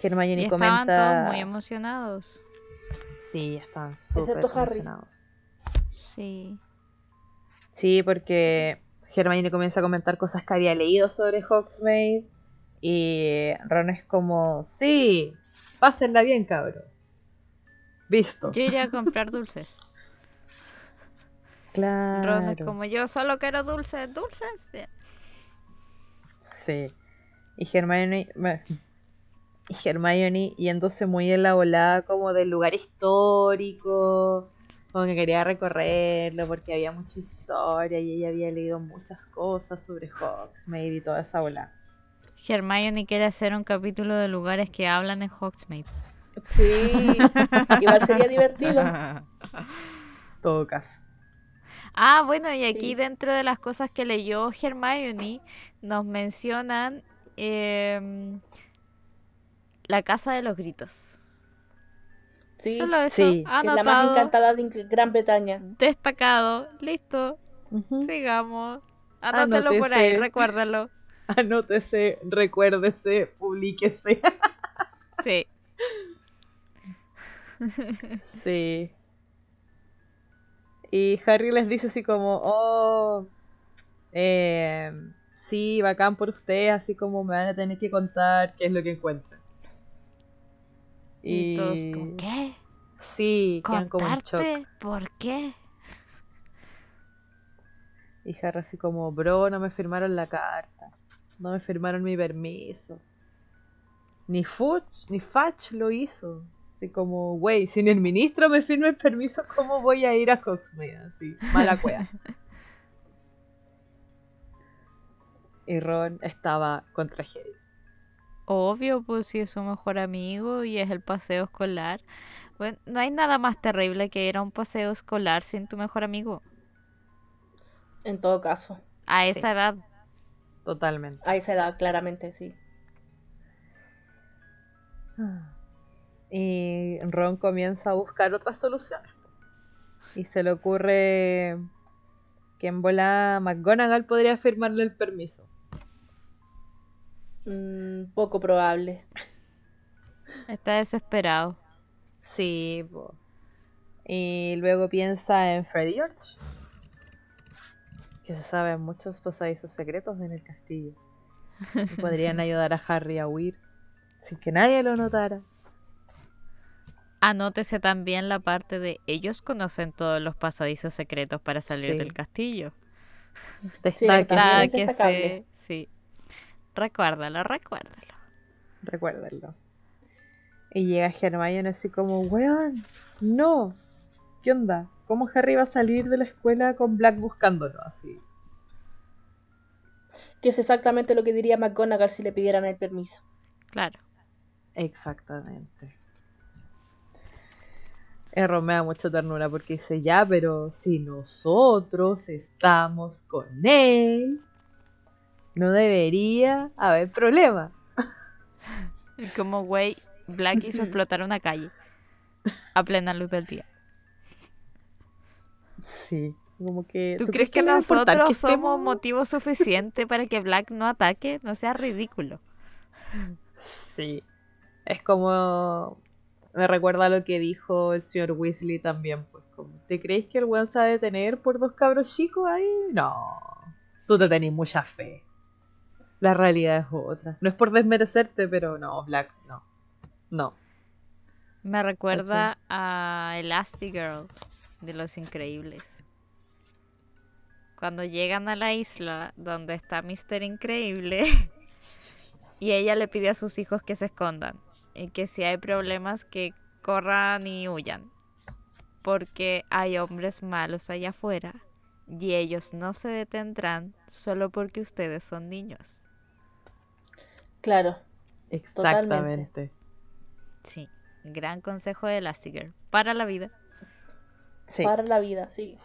Hermione Y estaban comenta. todos muy emocionados. Sí, estaban súper emocionados. Sí. Sí, porque Hermione comienza a comentar cosas que había leído sobre Hogsmeade. Y Ron es como, sí, pásenla bien, cabrón. Visto. Yo iría a comprar dulces. Claro. Ron es como yo solo quiero dulces, dulces. Sí. Y Hermione, bueno, y Hermione yéndose muy en la volada como del lugar histórico, como que quería recorrerlo porque había mucha historia y ella había leído muchas cosas sobre Hogsmeade y toda esa volada. Hermione quiere hacer un capítulo de lugares que hablan en Hogsmeade. Sí, igual sería divertido. Todo caso. Ah, bueno, y aquí Sí. dentro de las cosas que leyó Hermione, nos mencionan em, la casa de los gritos. Sí, Solo eso, Sí. que es la más anotado, encantada de Gran Bretaña. destacado, listo, sigamos. Anótelo por ahí, recuérdalo. Anótese, recuérdese, publíquese. Sí. Sí. Y Harry les dice así como, oh, eh, sí, bacán por ustedes, así como me van a tener que contar qué es lo que encuentran. Y, todos ¿qué? Sí, quedan como en. ¿Por qué? Y Harry así como, bro, no me firmaron la carta, no me firmaron mi permiso. Ni Fuch, ni Fatch lo hizo. Así como, güey, si ni el ministro me firma el permiso, ¿cómo voy a ir a Hogsmeade? Así, mala cueva. y Ron estaba contra Harry. Obvio, pues si es su mejor amigo y es el paseo escolar. Bueno, no hay nada más terrible que ir a un paseo escolar sin tu mejor amigo. En todo caso, A Sí. esa edad. Totalmente. a esa edad, claramente, sí. Y Ron comienza a buscar otras soluciones. Y se le ocurre que en bola McGonagall podría firmarle el permiso. Mm, poco probable. Está desesperado. Sí, po. Y luego piensa en Freddy George. Que se saben muchos pasadizos secretos en el castillo. Y podrían ayudar a Harry a huir sin que nadie lo notara. Anótese también la parte de ellos conocen todos los pasadizos secretos para salir Sí. del castillo. Sí, que se... Sí. Recuérdalo, recuérdalo. recuérdenlo. Y llega Hermione así como, weón, no. ¿Qué onda? ¿Cómo Harry va a salir de la escuela con Black buscándolo? Así. Que es exactamente lo que diría McGonagall si le pidieran el permiso. Claro. Exactamente. Erro me da mucha ternura porque dice, ya, pero si nosotros estamos con él, no debería haber problema. Y como, güey, Black hizo explotar una calle. A plena luz del día. Sí, como que... ¿Tú, crees que nosotros que somos motivo suficiente para que Black no ataque? No sea ridículo. Sí. Es como. Me recuerda a lo que dijo el señor Weasley también. Pues, como, ¿te crees que el weón se va a detener por dos cabros chicos ahí? No. Tú te tenés mucha fe. La realidad es otra. No es por desmerecerte, pero no, Black, no. No. Me recuerda a Elastigirl de Los Increíbles. Cuando llegan a la isla donde está Mister Increíble y ella le pide a sus hijos que se escondan y que si hay problemas que corran y huyan. Porque hay hombres malos allá afuera y ellos no se detendrán solo porque ustedes son niños. Claro, Exactamente. Sí, gran consejo de Elastigirl para la vida. Sí. para la vida, sí.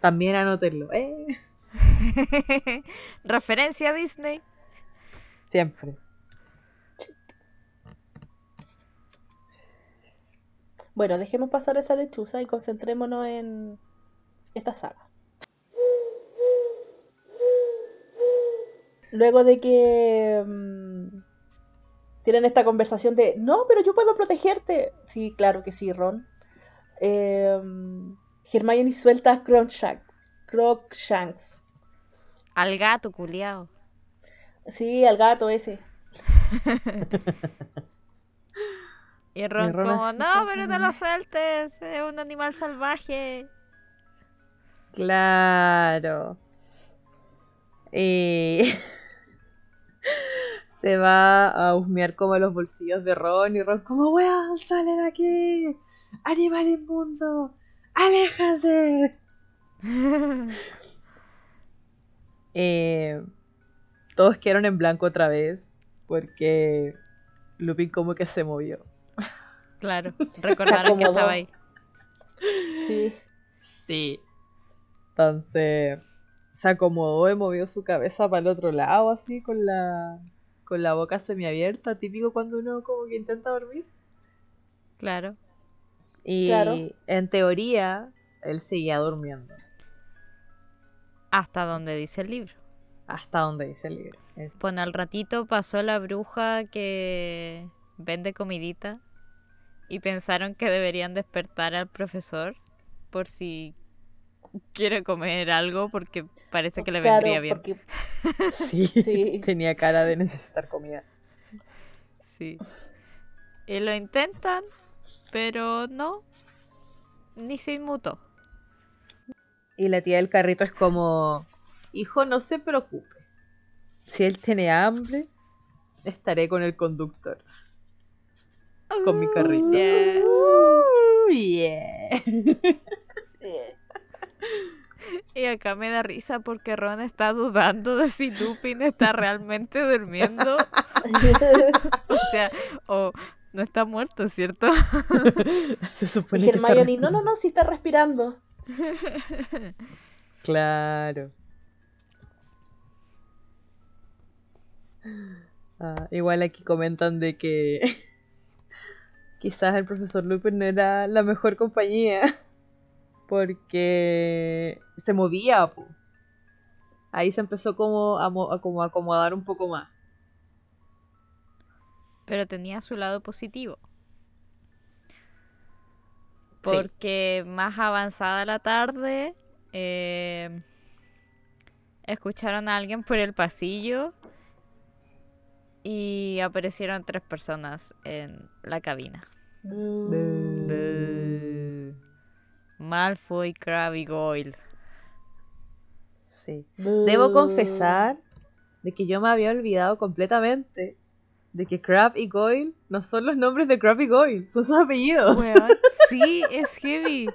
También anótenlo. ¿eh? Referencia a Disney. Siempre. Bueno, dejemos pasar esa lechuza y concentrémonos en esta saga. Luego de que mm, tienen esta conversación de, no, pero yo puedo protegerte. Sí, claro que sí, Ron. Eh, Hermione suelta a Crookshanks. Crookshanks. Al gato, culiao. Sí, al gato ese. Y Ron, Y Ron como, no, pero no lo sueltes, es un animal salvaje. Claro. Y se va a husmear como los bolsillos de Ron y Ron como, weón, sale de aquí. Animal inmundo. Aléjate. Eh, todos quedaron en blanco otra vez porque Lupin como que se movió. Claro, recordaron que estaba ahí. Sí. Sí. Entonces se acomodó y movió su cabeza para el otro lado, así, con la, con la boca semiabierta, típico cuando uno como que intenta dormir. Claro. Y Claro. en teoría, él seguía durmiendo, Hasta donde dice el libro. hasta donde dice el libro. Es- Bueno, al ratito pasó la bruja que vende comidita y pensaron que deberían despertar al profesor por si quiere comer algo porque parece que le Claro, vendría bien. porque- Sí, Sí. tenía cara de necesitar comida. Sí. Y lo intentan, pero no. Ni se inmutó. Y la tía del carrito es como, hijo, no se preocupe. Si él tiene hambre, estaré con el conductor. Con mi carrito. Yeah. Uh, yeah. Y acá me da risa porque Ron está dudando de si Lupin está realmente durmiendo. O sea, o no está muerto, ¿cierto? Se Y supone que está Hermione, no, respirando. no, no, si está respirando. Claro. Ah, igual aquí comentan de que quizás el profesor Lupin no era la mejor compañía porque se movía. po. Ahí se empezó como a, mo- a como a acomodar un poco más. Pero tenía su lado positivo. Porque más avanzada la tarde, eh, escucharon a alguien por el pasillo y aparecieron tres personas en la cabina. Mm. Malfoy, Crabbe y Goyle. Sí. Debo confesar de que yo me había olvidado completamente de que Crab y Goyle no son los nombres de Crab y Goyle, son sus apellidos. Sí, es heavy.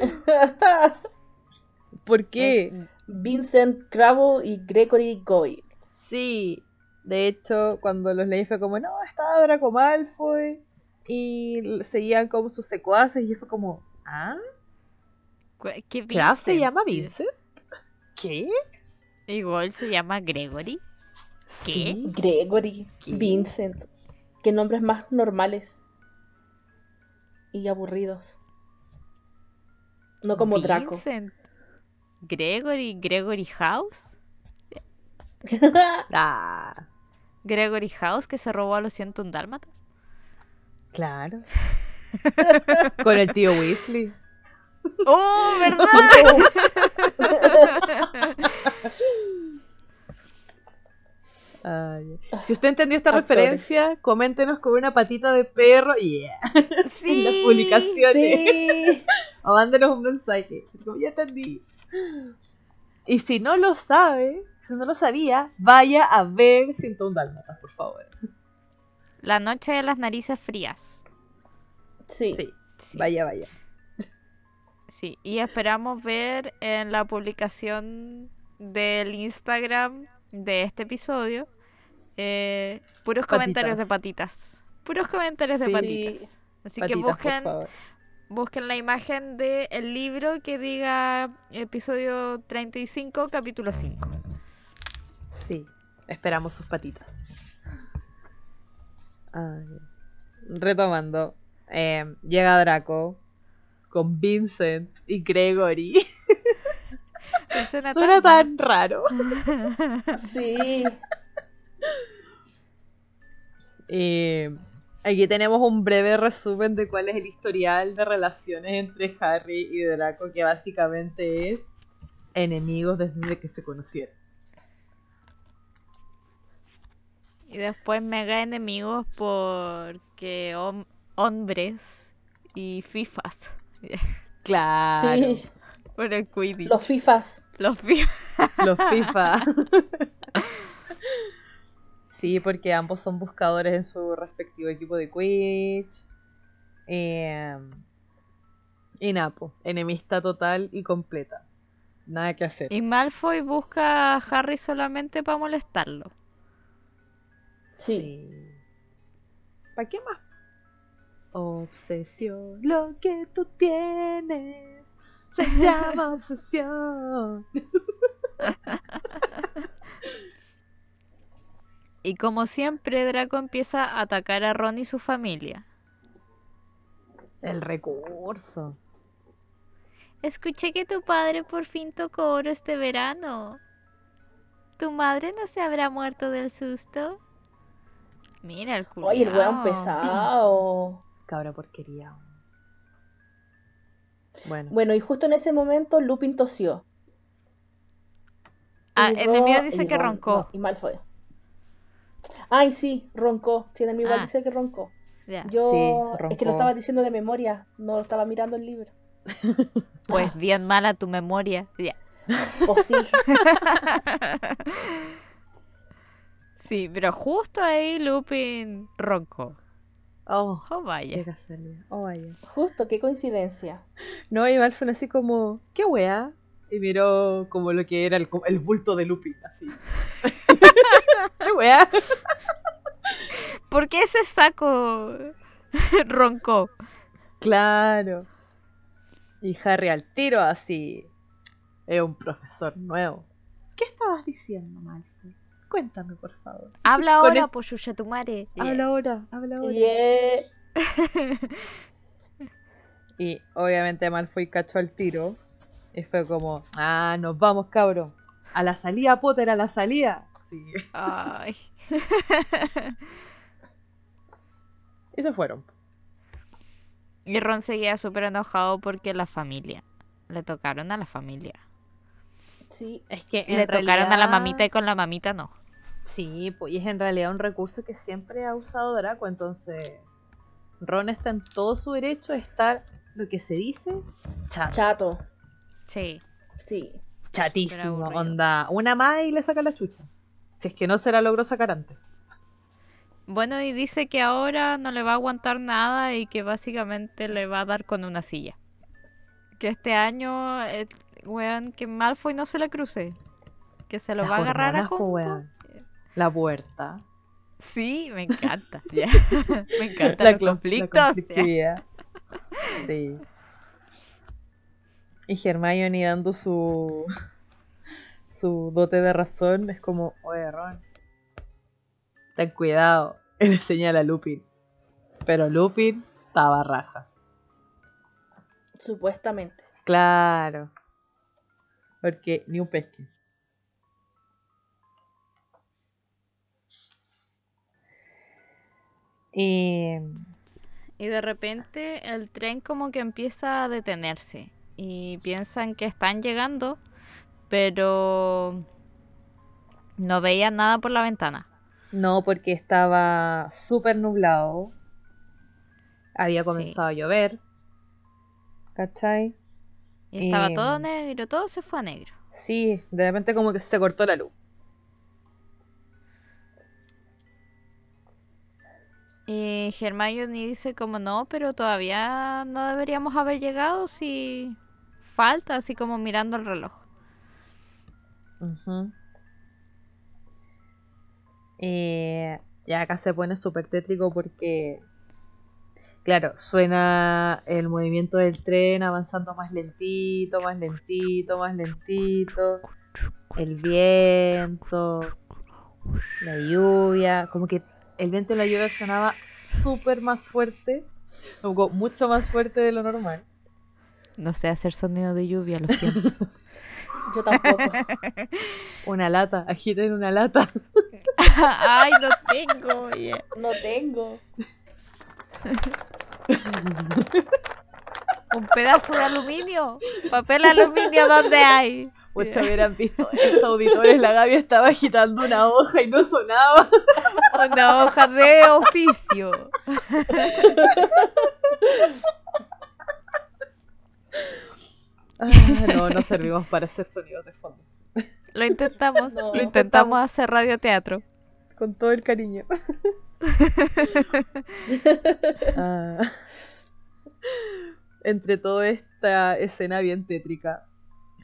¿Por qué? Es- Vincent Crabble y Gregory Goyle. Sí, de hecho, cuando los leí fue como, no, estaba Draco Malfoy y seguían como sus secuaces y yo fue como, ¿ah? ¿Qué ¿Crab se Vincent? llama Vincent? ¿Qué? ¿Y Goyle se llama Gregory? ¿Qué? Sí. Gregory, ¿Qué? Vincent. Qué nombres más normales. Y aburridos. No como Draco. Vincent. Gregory, Gregory House. Ah, Gregory House que se robó a los 101 dálmatas. claro. Con el tío Weasley. ¡Oh, verdad! Ay, Si usted entendió esta Actores. referencia, coméntenos con una patita de perro yeah, en las sí. publicaciones. Sí. O mándenos un mensaje. Como ya entendí. Y si no lo sabe, si no lo sabía, vaya a ver 101 Dálmatas, por favor. La noche de las narices frías. Sí. Sí, Sí. vaya, vaya. Sí, y esperamos ver en la publicación del Instagram de este episodio eh, puros comentarios de patitas. Puros comentarios de Sí. patitas. Así que Patitas, busquen, busquen la imagen del libro que diga episodio 35, capítulo 5. Sí, esperamos sus patitas. Ay. Retomando. Eh, llega Draco con Vincent y Gregory. Suena Suena tan tan raro. Sí. Eh, aquí tenemos un breve resumen de cuál es el historial de relaciones entre Harry y Draco, que básicamente es enemigos desde que se conocieron. Y después mega enemigos porque hombres y fifas. Claro. Sí. Por el Quidditch. Los FIFAs. Los fifas. Los FIFA. sí, porque ambos son buscadores en su respectivo equipo de Quidditch. Eh, y Napo, enemista total y completa. Nada que hacer. Y Malfoy busca a Harry solamente para molestarlo. Sí. ¿Para qué más? Obsesión, lo que tú tienes se llama obsesión. Y como siempre, Draco empieza a atacar a Ron y su familia. El recurso. Escuché que tu padre por fin tocó oro este verano. ¿Tu madre no se habrá muerto del susto? Mira el culo. Oye, el weón pesado. Cabra porquería. Bueno. Bueno, y justo en ese momento Lupin tosió. Ah, Y en el mío dice que Ron- roncó. no, y Malfoy. Ay, sí, roncó. Sí, en el mío Ah. dice que roncó. Yo Sí, es que lo estaba diciendo de memoria, no estaba mirando el libro. Pues bien mala tu memoria. Ya. O sí. Sí, pero justo ahí Lupin roncó. Oh, Oh, qué vaya. casualidad. Oh, vaya. Justo, qué coincidencia. No, y fue así como, ¿qué wea? Y miró como lo que era el, el bulto de Lupin, así. ¿Qué wea? ¿Por qué ese saco roncó? Claro. Y Harry al tiro así. Es un profesor nuevo. ¿Qué estabas diciendo, Malfoy? Cuéntame, por favor. Habla ahora, el- polluya tu madre. Ya. Habla ahora, habla ahora. Y eh, Y obviamente Malfoy cachó al tiro. Y fue como, ah, nos vamos, cabrón. A la salida, Potter, a la salida. Sí. Ay. Y se fueron. Y Ron seguía súper enojado porque la familia. Le tocaron a la familia. sí, Es que Le tocaron a la mamita y con la mamita no. Sí, pues y es en realidad un recurso que siempre ha usado Draco, entonces Ron está en todo su derecho de estar, lo que se dice, chato. chato. Sí. Sí. Chatísimo, onda, una más y le saca la chucha. Si es que no se la logró sacar antes. Bueno, y dice que ahora no le va a aguantar nada y que básicamente le va a dar con una silla. Que este año, eh, weón, que Malfoy no se le cruce. Que se lo Las va a agarrar a combo. weón. La puerta. Sí, me encanta. me encantan La los la conflictos. Sí. Y Hermione dando su su dote de razón es como, oye Ron, ten cuidado. Él le señala a Lupin. Pero Lupin estaba raja. Supuestamente. Claro. Porque ni un pesque. Y Y de repente el tren como que empieza a detenerse. Y piensan que están llegando, pero no veían nada por la ventana. No, porque estaba súper nublado. Había Sí. comenzado a llover. ¿Cachai? Y estaba todo negro, todo se fue a negro. Sí, de repente como que se cortó la luz. Y Hermione dice como no, pero todavía no deberíamos haber llegado si falta, así como mirando el reloj. Ujú. Eh, ya acá se pone súper tétrico porque, claro, suena el movimiento del tren avanzando más lentito, más lentito, más lentito. El viento, la lluvia, como que el viento y la lluvia sonaba súper más fuerte Algo mucho más fuerte de lo normal. No sé hacer sonido de lluvia, lo siento. Yo tampoco. Una lata, agiten una lata. Ay, no tengo. No tengo. Un pedazo de aluminio. Papel aluminio, ¿dónde hay? Muchos hubieran visto estos auditores, la Gaby estaba agitando una hoja y no sonaba. Una hoja de oficio. Ah, no, no servimos para hacer sonidos de fondo. Lo intentamos. No. Lo intentamos hacer radioteatro. Con todo el cariño. Ah. Entre toda esta escena bien tétrica,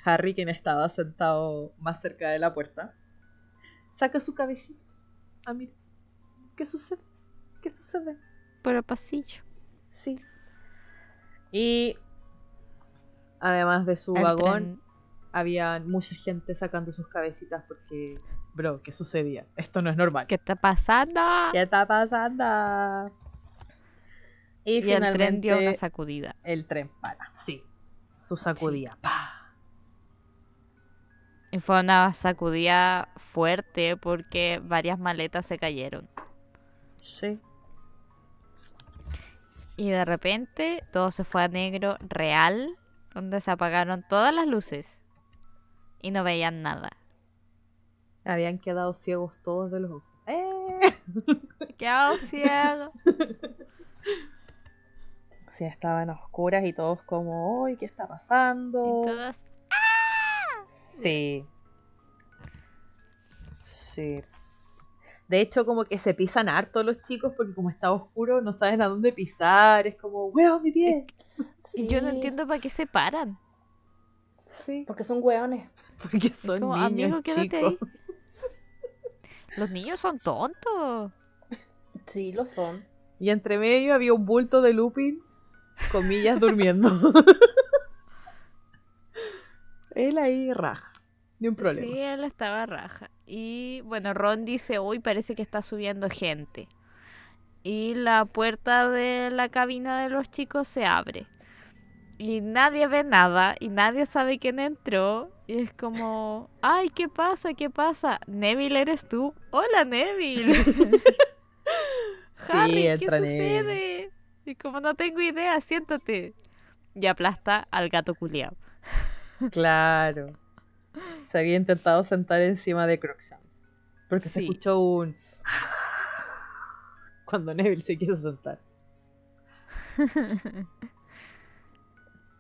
Harry, quien estaba sentado más cerca de la puerta, saca su cabecita. Ah, mira. ¿Qué sucede? ¿Qué sucede? Por el pasillo. Sí. Y además de su El vagón, tren. había mucha gente sacando sus cabecitas porque, bro, ¿qué sucedía? Esto no es normal. ¿Qué está pasando? ¿Qué está pasando? Y, Y el tren dio una sacudida. el tren para. Sí. Su sacudida. Pa. Y fue una sacudida fuerte porque varias maletas se cayeron. Sí. Y de repente todo se fue a negro real, donde se apagaron todas las luces. Y no veían nada. Habían quedado ciegos todos de los ojos. ¡Eh! Quedado ciego. Sí, estaban a oscuras y todos como, ¡ay, qué está pasando! Y todas, Sí. Sí. De hecho, como que se pisan harto los chicos porque como está oscuro no saben a dónde pisar. Es como, ¡weón, mi pie! Y yo no Sí, entiendo para qué se paran. Sí. Porque son hueones. Porque son como, niños amigo, quédate chicos. ahí. Los niños son tontos. Sí, lo son. Y entre medio había un bulto de Lupin, comillas, durmiendo. Él ahí raja. Ni un problema. Sí, él estaba raja. Y bueno, Ron dice, uy, parece que está subiendo gente. Y la puerta de la cabina de los chicos se abre. Y nadie ve nada y nadie sabe quién entró. Y es como, ay, ¿qué pasa? ¿Qué pasa? Neville, ¿eres tú? Hola, Neville. Harry, ¿qué Neville. sucede? Y como no tengo idea, siéntate. Y aplasta al gato culiao. Claro. Se había intentado sentar encima de Crookshanks. Porque se escuchó un. Cuando Neville se quiso sentar.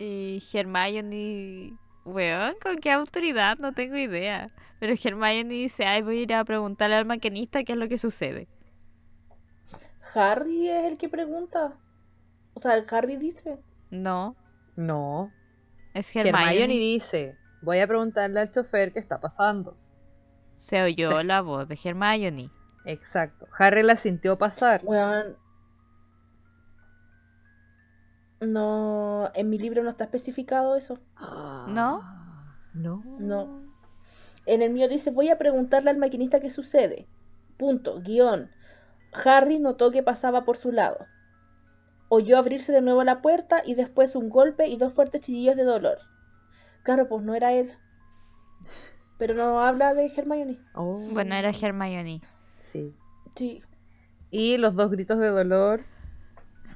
Y Hermione, weón, ¿con qué autoridad? No tengo idea. Pero Hermione dice, ay, voy a ir a preguntarle al maquinista qué es lo que sucede. Harry es el que pregunta. O sea, el Harry dice. No, No. Es Hermione. Hermione. dice: Voy a preguntarle al chofer qué está pasando. Se oyó la voz de Hermione. Exacto. Harry la sintió pasar. Weón. No, en mi libro no está especificado eso. ¿No? No. No. En el mío dice, voy a preguntarle al maquinista qué sucede. Punto, guion. Harry notó que pasaba por su lado. Oyó abrirse de nuevo la puerta y después un golpe y dos fuertes chillillos de dolor. Claro, pues no era él. Pero no habla de Hermione. Oh, Bueno, era Hermione. Sí. Sí. Y los dos gritos de dolor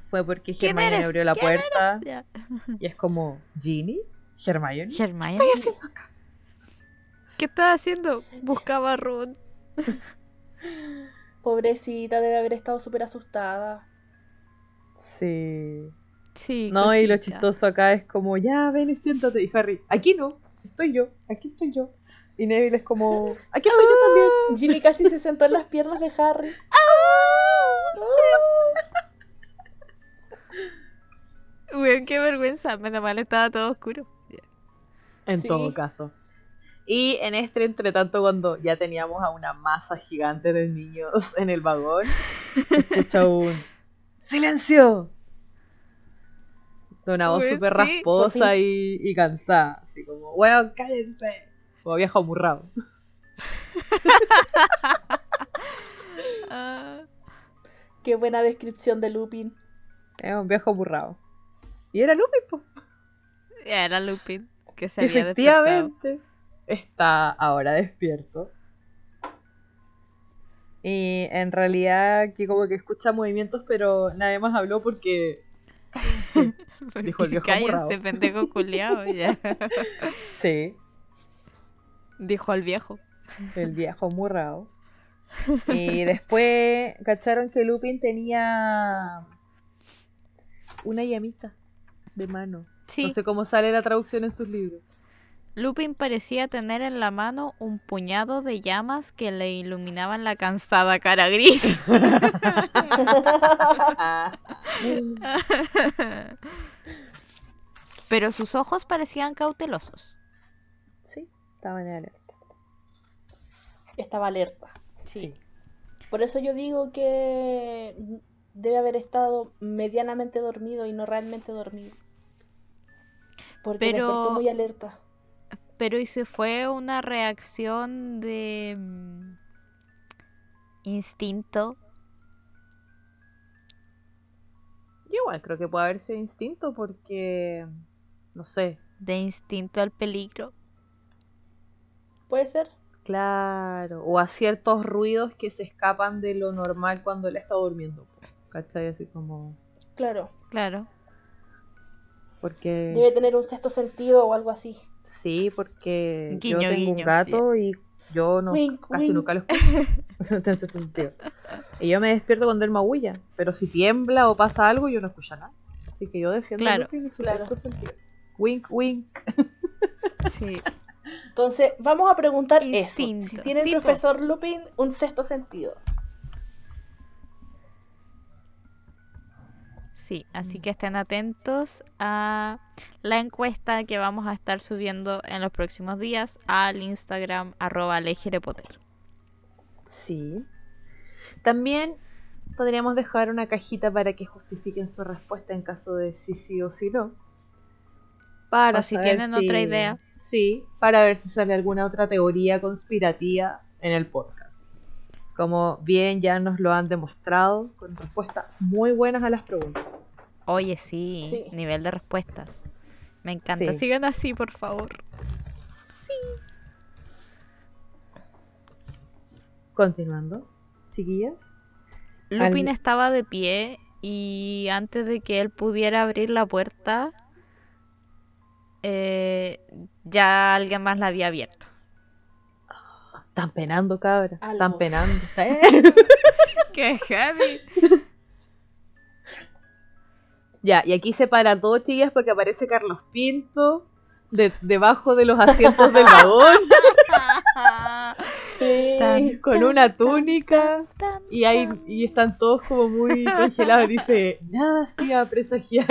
fue porque ¿Quién Hermione eres? abrió la ¿Quién puerta y es como, ¿Ginny? ¿Hermione? Hermione. ¿Qué estás haciendo? Buscaba a Ron. Pobrecita, debe haber estado súper asustada. Sí. Sí. No, y lo chistoso acá es como, ya ven y siéntate. Y Harry, aquí no, estoy yo, aquí estoy yo. Y Neville es como, aquí estoy yo también. Ginny casi se sentó en las piernas de Harry. Weón, qué vergüenza. Menos mal estaba todo oscuro. En Sí. todo caso. Y en este entretanto, cuando ya teníamos a una masa gigante de niños en el vagón, se escucha un ¡Silencio! De una voz Weón, súper sí, rasposa y, y cansada. Así como, weón, cállense. Como viejo amurrado. Qué buena descripción de Lupin. Es un viejo burrado. Y era Lupin, po. Era Lupin, que se había despertado. Efectivamente. Está ahora despierto. Y en realidad que como que escucha movimientos, pero nadie más habló porque Dijo el viejo amurrado. pendejo culiao, ya. sí, Dijo el viejo. el viejo murrado. Y después cacharon que Lupin tenía una llamita de mano. Sí, No sé cómo sale la traducción en sus libros. Lupin parecía tener en la mano un puñado de llamas que le iluminaban la cansada cara gris. Pero sus ojos parecían cautelosos. sí, estaba en alerta. Estaba alerta. Sí. Por eso yo digo que debe haber estado medianamente dormido y no realmente dormido. Porque Pero- despertó muy alerta. Pero ¿y si fue una reacción de mm, instinto? Yo igual creo que puede haber sido instinto porque, no sé, De instinto al peligro. ¿Puede ser? claro, o a ciertos ruidos que se escapan de lo normal cuando él está durmiendo. po, ¿Cachai? Así como, Claro. Claro. porque... Debe tener un sexto sentido o algo así. Sí, porque Guiño, yo tengo guiño. un gato y yo no Wink, casi wink. nunca lo escucho. No tiene sentido. y yo me despierto cuando él maulla, pero si tiembla o pasa algo yo no escucho nada. Así que yo defiendo Claro, su sexto sentido. Wink, wink. Sí. Entonces, vamos a preguntar eso. Instinto. Si tiene el Sí, po. profesor Lupin un sexto sentido. Sí, así que estén atentos a la encuesta que vamos a estar subiendo en los próximos días al Instagram arroba lejerepotter. Sí. También podríamos dejar una cajita para que justifiquen su respuesta en caso de sí sí o sí no. Para O si tienen otra idea. Sí, para ver si sale alguna otra teoría conspirativa en el podcast. Como bien ya nos lo han demostrado con respuestas muy buenas a las preguntas. Oye, sí, Sí. nivel de respuestas. Me encanta. Sí. Sigan así, por favor. Continuando, chiquillas. Lupin Al- estaba de pie y antes de que él pudiera abrir la puerta, eh, ya alguien más la había abierto. Están penando, cabra. Algo. Están penando. ¡Qué heavy! Ya, y aquí se para todo, chiquillas, porque aparece Carlos Pinto de- debajo de los asientos del vagón Sí. Tan- con una túnica. Tan, Y, hay, tan. y están todos como muy congelados. Dice, nada hacía presagiar.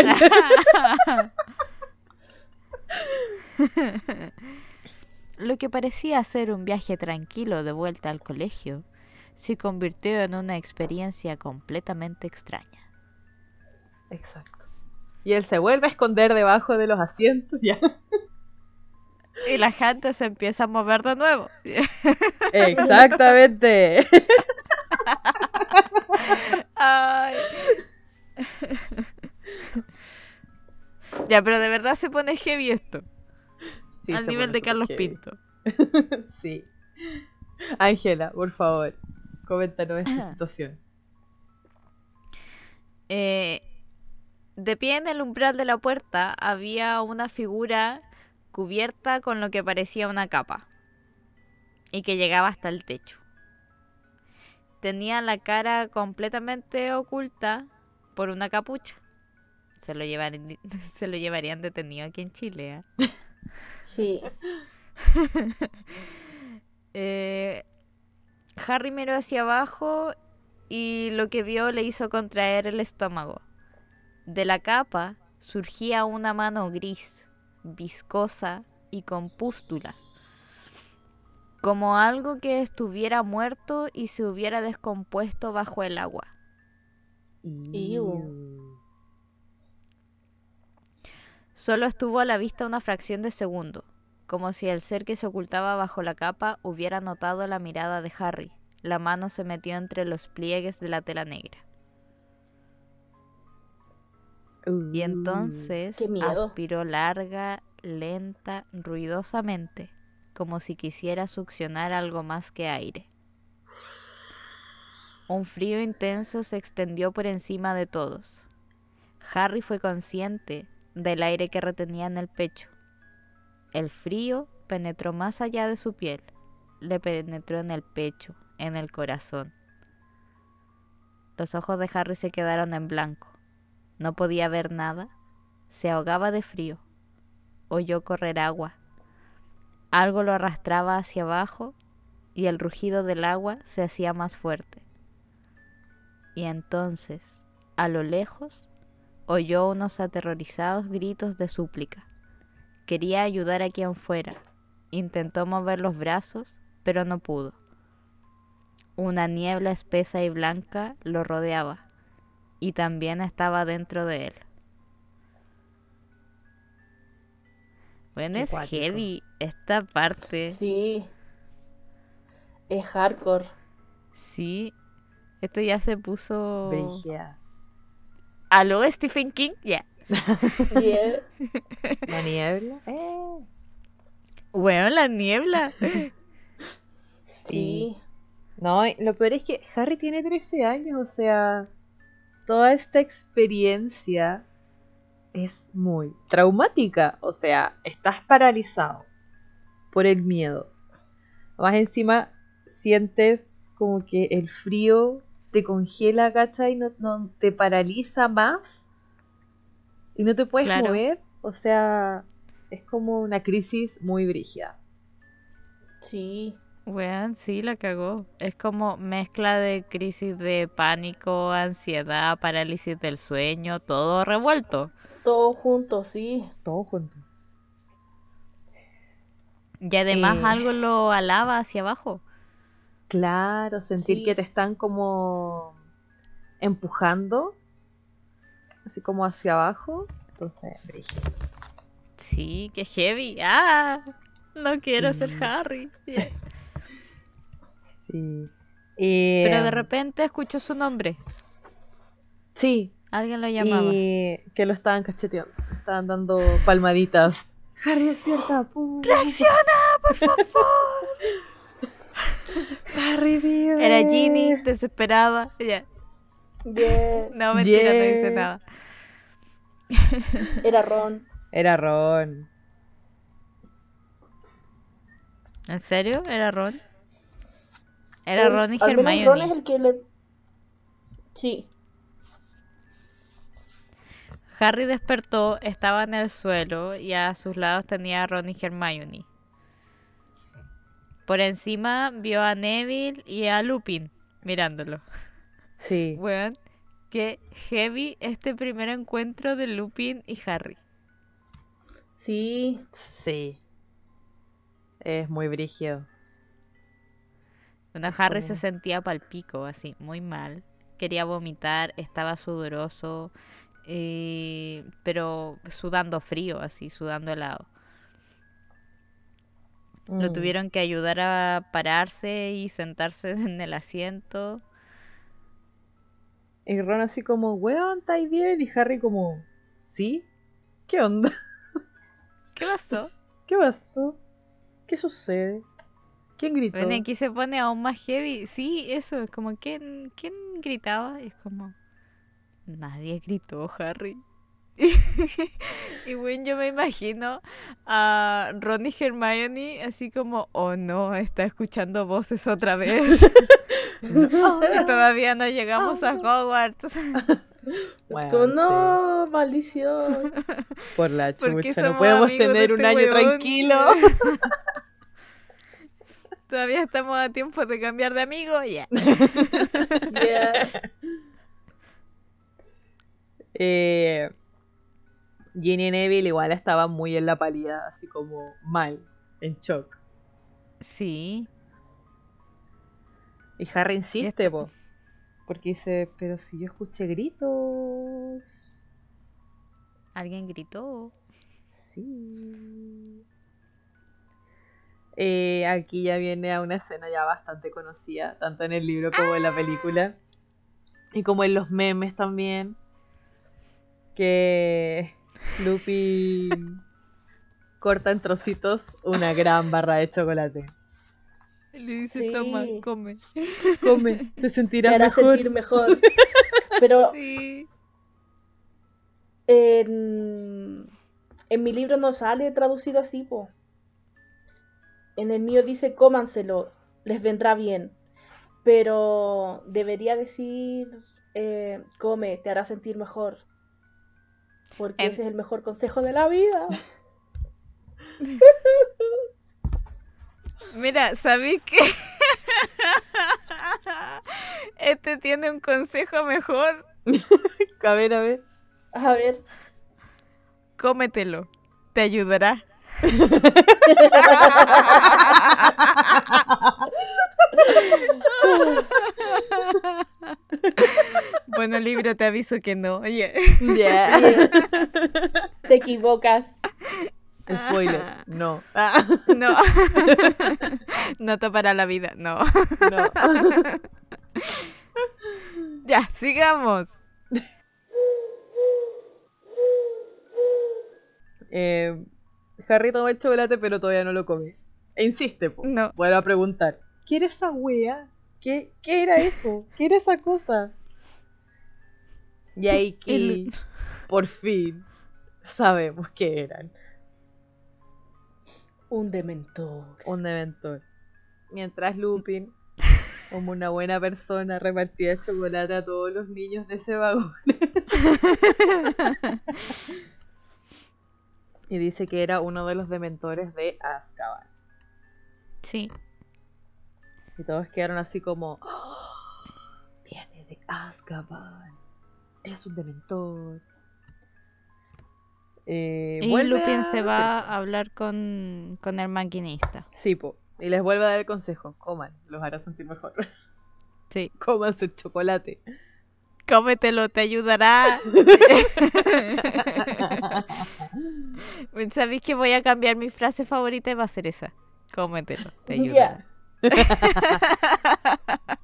Lo que parecía ser un viaje tranquilo de vuelta al colegio se convirtió en una experiencia completamente extraña. Exacto. Y él se vuelve a esconder debajo de los asientos. Ya. Y la gente se empieza a mover de nuevo. Exactamente. Ay. ya, pero de verdad se pone heavy esto. Sí, al nivel de Carlos. Pinto. Sí. Ángela, por favor, coméntanos esta situación. Eh, de pie en el umbral de la puerta había una figura cubierta con lo que parecía una capa y que llegaba hasta el techo. Tenía la cara completamente oculta por una capucha. Se lo, llevarían, se lo llevarían detenido aquí en Chile. ¿eh? Sí. Eh, Harry miró hacia abajo y lo que vio le hizo contraer el estómago. De la capa surgía una mano gris, viscosa y con pústulas, como algo que estuviera muerto y se hubiera descompuesto bajo el agua. Iu. Solo estuvo a la vista una fracción de segundo, como si el ser que se ocultaba bajo la capa hubiera notado la mirada de Harry. La mano se metió entre los pliegues de la tela negra. Y Uh, entonces aspiró larga, lenta, ruidosamente, como si quisiera succionar algo más que aire. Un frío intenso se extendió por encima de todos. Harry fue consciente del aire que retenía en el pecho. El frío penetró más allá de su piel, le penetró en el pecho, en el corazón. Los ojos de Harry se quedaron en blanco. No podía ver nada. Se ahogaba de frío. Oyó correr agua. Algo lo arrastraba hacia abajo y el rugido del agua se hacía más fuerte. Y entonces, a lo lejos, oyó unos aterrorizados gritos de súplica. Quería ayudar a quien fuera. Intentó mover los brazos, pero no pudo. Una niebla espesa y blanca lo rodeaba y también estaba dentro de él. Bueno, Qué es cuático. heavy esta parte. Sí. Es hardcore. Sí. Esto ya se puso. ¿Aló, Stephen King? Ya. Eh. La niebla. Eh. Bueno, la niebla. Sí. No, lo peor es que Harry tiene 13 años, o sea, toda esta experiencia es muy traumática, o sea, estás paralizado por el miedo. Más encima, sientes como que el frío te congela, ¿cachai? No, no te paraliza más y no te puedes Claro. mover, o sea, es como una crisis muy brígida. Sí. Bueno, sí, la cagó. Es como mezcla de crisis de pánico, ansiedad, parálisis del sueño, todo revuelto. Todos juntos, sí. Todo junto. Y además Eh. algo lo alaba hacia abajo. Claro, sentir Sí. que te están como empujando, así como hacia abajo. Entonces. Sí, qué heavy. Ah, no quiero Sí. ser Harry. Yeah. sí. Y, Pero de repente escuchó su nombre. Sí, Alguien lo llamaba. y que lo estaban cacheteando, estaban dando palmaditas. Harry, despierta. pum. ¡Reacciona, por favor! Harry, vive. Era Ginny, desesperada. Ya. Yeah. No, mentira, no dice Yeah. nada. Era Ron. Era Ron. ¿En serio? ¿Era Ron? Era El- Ron y Hermione. Ron es el que le. Sí. Harry despertó, estaba en el suelo y a sus lados tenía a Ron y Hermione. Por encima vio a Neville y a Lupin mirándolo. Sí. Weón, qué heavy este primer encuentro de Lupin y Harry. Sí. Sí. Es muy brígido. Bueno, Harry se sentía palpico, así, muy mal. Quería vomitar, estaba sudoroso, eh, pero sudando frío, así, sudando helado. Lo Mm. tuvieron que ayudar a pararse y sentarse en el asiento. Y Ron así como, weón, ¿estáis bien? Y Harry como, ¿sí? ¿Qué onda? ¿Qué pasó? ¿Qué pasó? ¿Qué sucede? ¿Quién gritó? Bueno, aquí se pone aún más heavy. Sí, eso, es como, ¿quién, quién gritaba? Y es como, nadie gritó, Harry. y bueno, yo me imagino a Ron y Hermione así como, oh no, está escuchando voces otra vez. y todavía no llegamos a Hogwarts. Weón, Como, sí, no, maldición. por la chucha, no podemos tener un este año huevón. tranquilo. todavía estamos a tiempo de cambiar de amigo. Ya. Yeah. Eh, Ginny Neville igual estaban muy en la pálida, así como mal, en shock. Sí. Y Harry insiste, po, porque dice, pero si yo escuché gritos. Alguien gritó. Sí. Eh, aquí ya viene a una escena ya bastante conocida, tanto en el libro como en la película. Y como en los memes también. que Lupin corta en trocitos una gran barra de chocolate. Le dice, Sí. toma, come. Come, te Te sentirás hará mejor. sentir mejor. Pero Sí. en, en mi libro no sale traducido así, po. En el mío dice cómanselo, les vendrá bien. Pero debería decir eh, come, te hará sentir mejor. Porque En- ese es el mejor consejo de la vida. Mira, ¿sabéis qué? Este tiene un consejo mejor. A ver, a ver. A ver, Cómetelo. Te ayudará. bueno, libro, te aviso que no. Eh, te equivocas. Spoiler. No. Ah, No. no para la vida. No. no. Ya, sigamos. Eh, Harry toma el chocolate, pero todavía no lo come. E insiste, po. No. Vuelve a preguntar: ¿Qué era esa wea? ¿Qué, ¿Qué era eso? ¿Qué era esa cosa? Y ahí que El- por fin sabemos qué eran. Un dementor. Un dementor. Mientras Lupin, como una buena persona, repartía chocolate a todos los niños de ese vagón. y dice que era uno de los dementores de Azkaban. Sí. Y todos quedaron así como... "Oh, viene de Azkaban. Es un dementor. Eh, Y Lupin a- se va a hablar con, con el maquinista. Sí, po. Y les vuelve a dar el consejo. Coman, los hará sentir mejor. Sí. Cómanse chocolate. Cómetelo, te ayudará. ¿Sabéis que voy a cambiar mi frase favorita y va a ser esa? Cómetelo, te ayudará.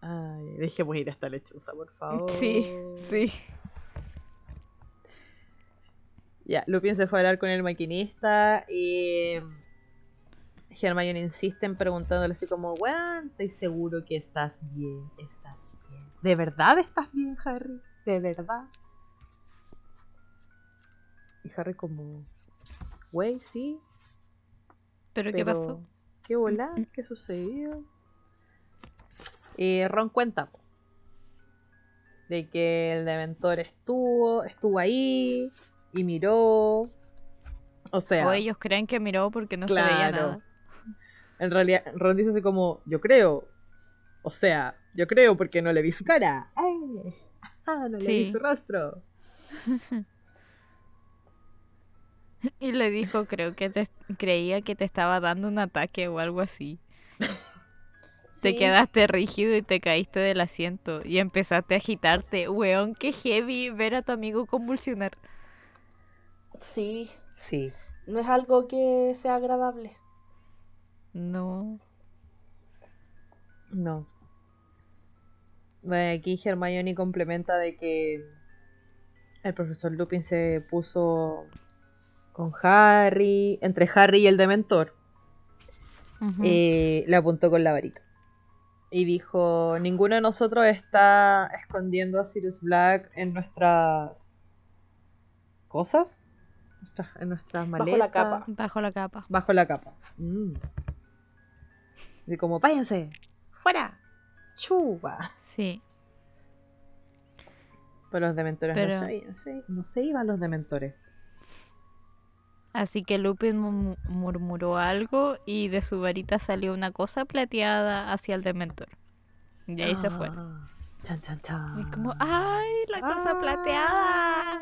Ay, dejemos ir a esta lechuza, por favor. Sí, sí. Ya, Lupin se fue a hablar con el maquinista y Hermione insiste en preguntándole así como, weón, estoy seguro que estás bien, estás bien. ¿De verdad estás bien, Harry? ¿De verdad? Y Harry como, wey, sí. ¿Pero qué pasó? ¿Qué hola? ¿Qué sucedió? Y Ron cuenta de que el Dementor estuvo, estuvo ahí y miró. O sea, O ellos creen que miró porque no se veía nada. en realidad Ron dice así como, yo creo. O sea, yo creo porque no le vi su cara. ¡Ay! Ah, no le vi su rostro. Y le dijo, creo que te creía que te estaba dando un ataque o algo así. Te Sí. quedaste rígido y te caíste del asiento y empezaste a agitarte. Weón, qué heavy ver a tu amigo convulsionar. Sí, Sí. no es algo que sea agradable. No. No. Bueno, aquí Hermione complementa de que el profesor Lupin se puso con Harry, entre Harry y el Dementor, eh, le apuntó con la varita. Y dijo, ninguno de nosotros está escondiendo a Sirius Black en nuestras cosas, en nuestras Bajo maletas. la capa. Bajo la capa. Bajo la capa. Mm. Y como, váyanse, fuera, chupa. Sí. Pero los dementores Pero- no, se, no, se, no se iban los dementores. Así que Lupin mu- murmuró algo y de su varita salió una cosa plateada hacia el dementor. Y ahí se fue. Ah, Chan, chan, chan. Y como, ¡ay, la cosa Ah. plateada!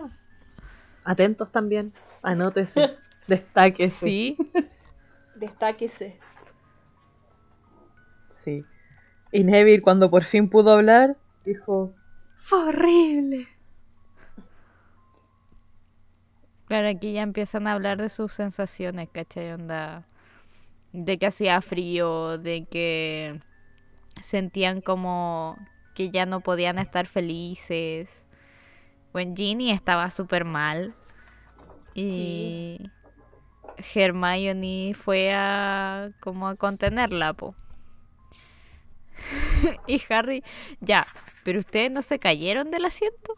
Atentos también. Anótese. Destáquese. Sí, Destáquese. Sí. Y Neville, cuando por fin pudo hablar, dijo: ¡Fue horrible! Claro, aquí ya empiezan a hablar de sus sensaciones, ¿cachai? Onda, de que hacía frío, de que sentían como que ya no podían estar felices. Bueno, Ginny estaba súper mal. Y Hermione fue a como a contenerla, po. y Harry, ya, pero ustedes no se cayeron del asiento.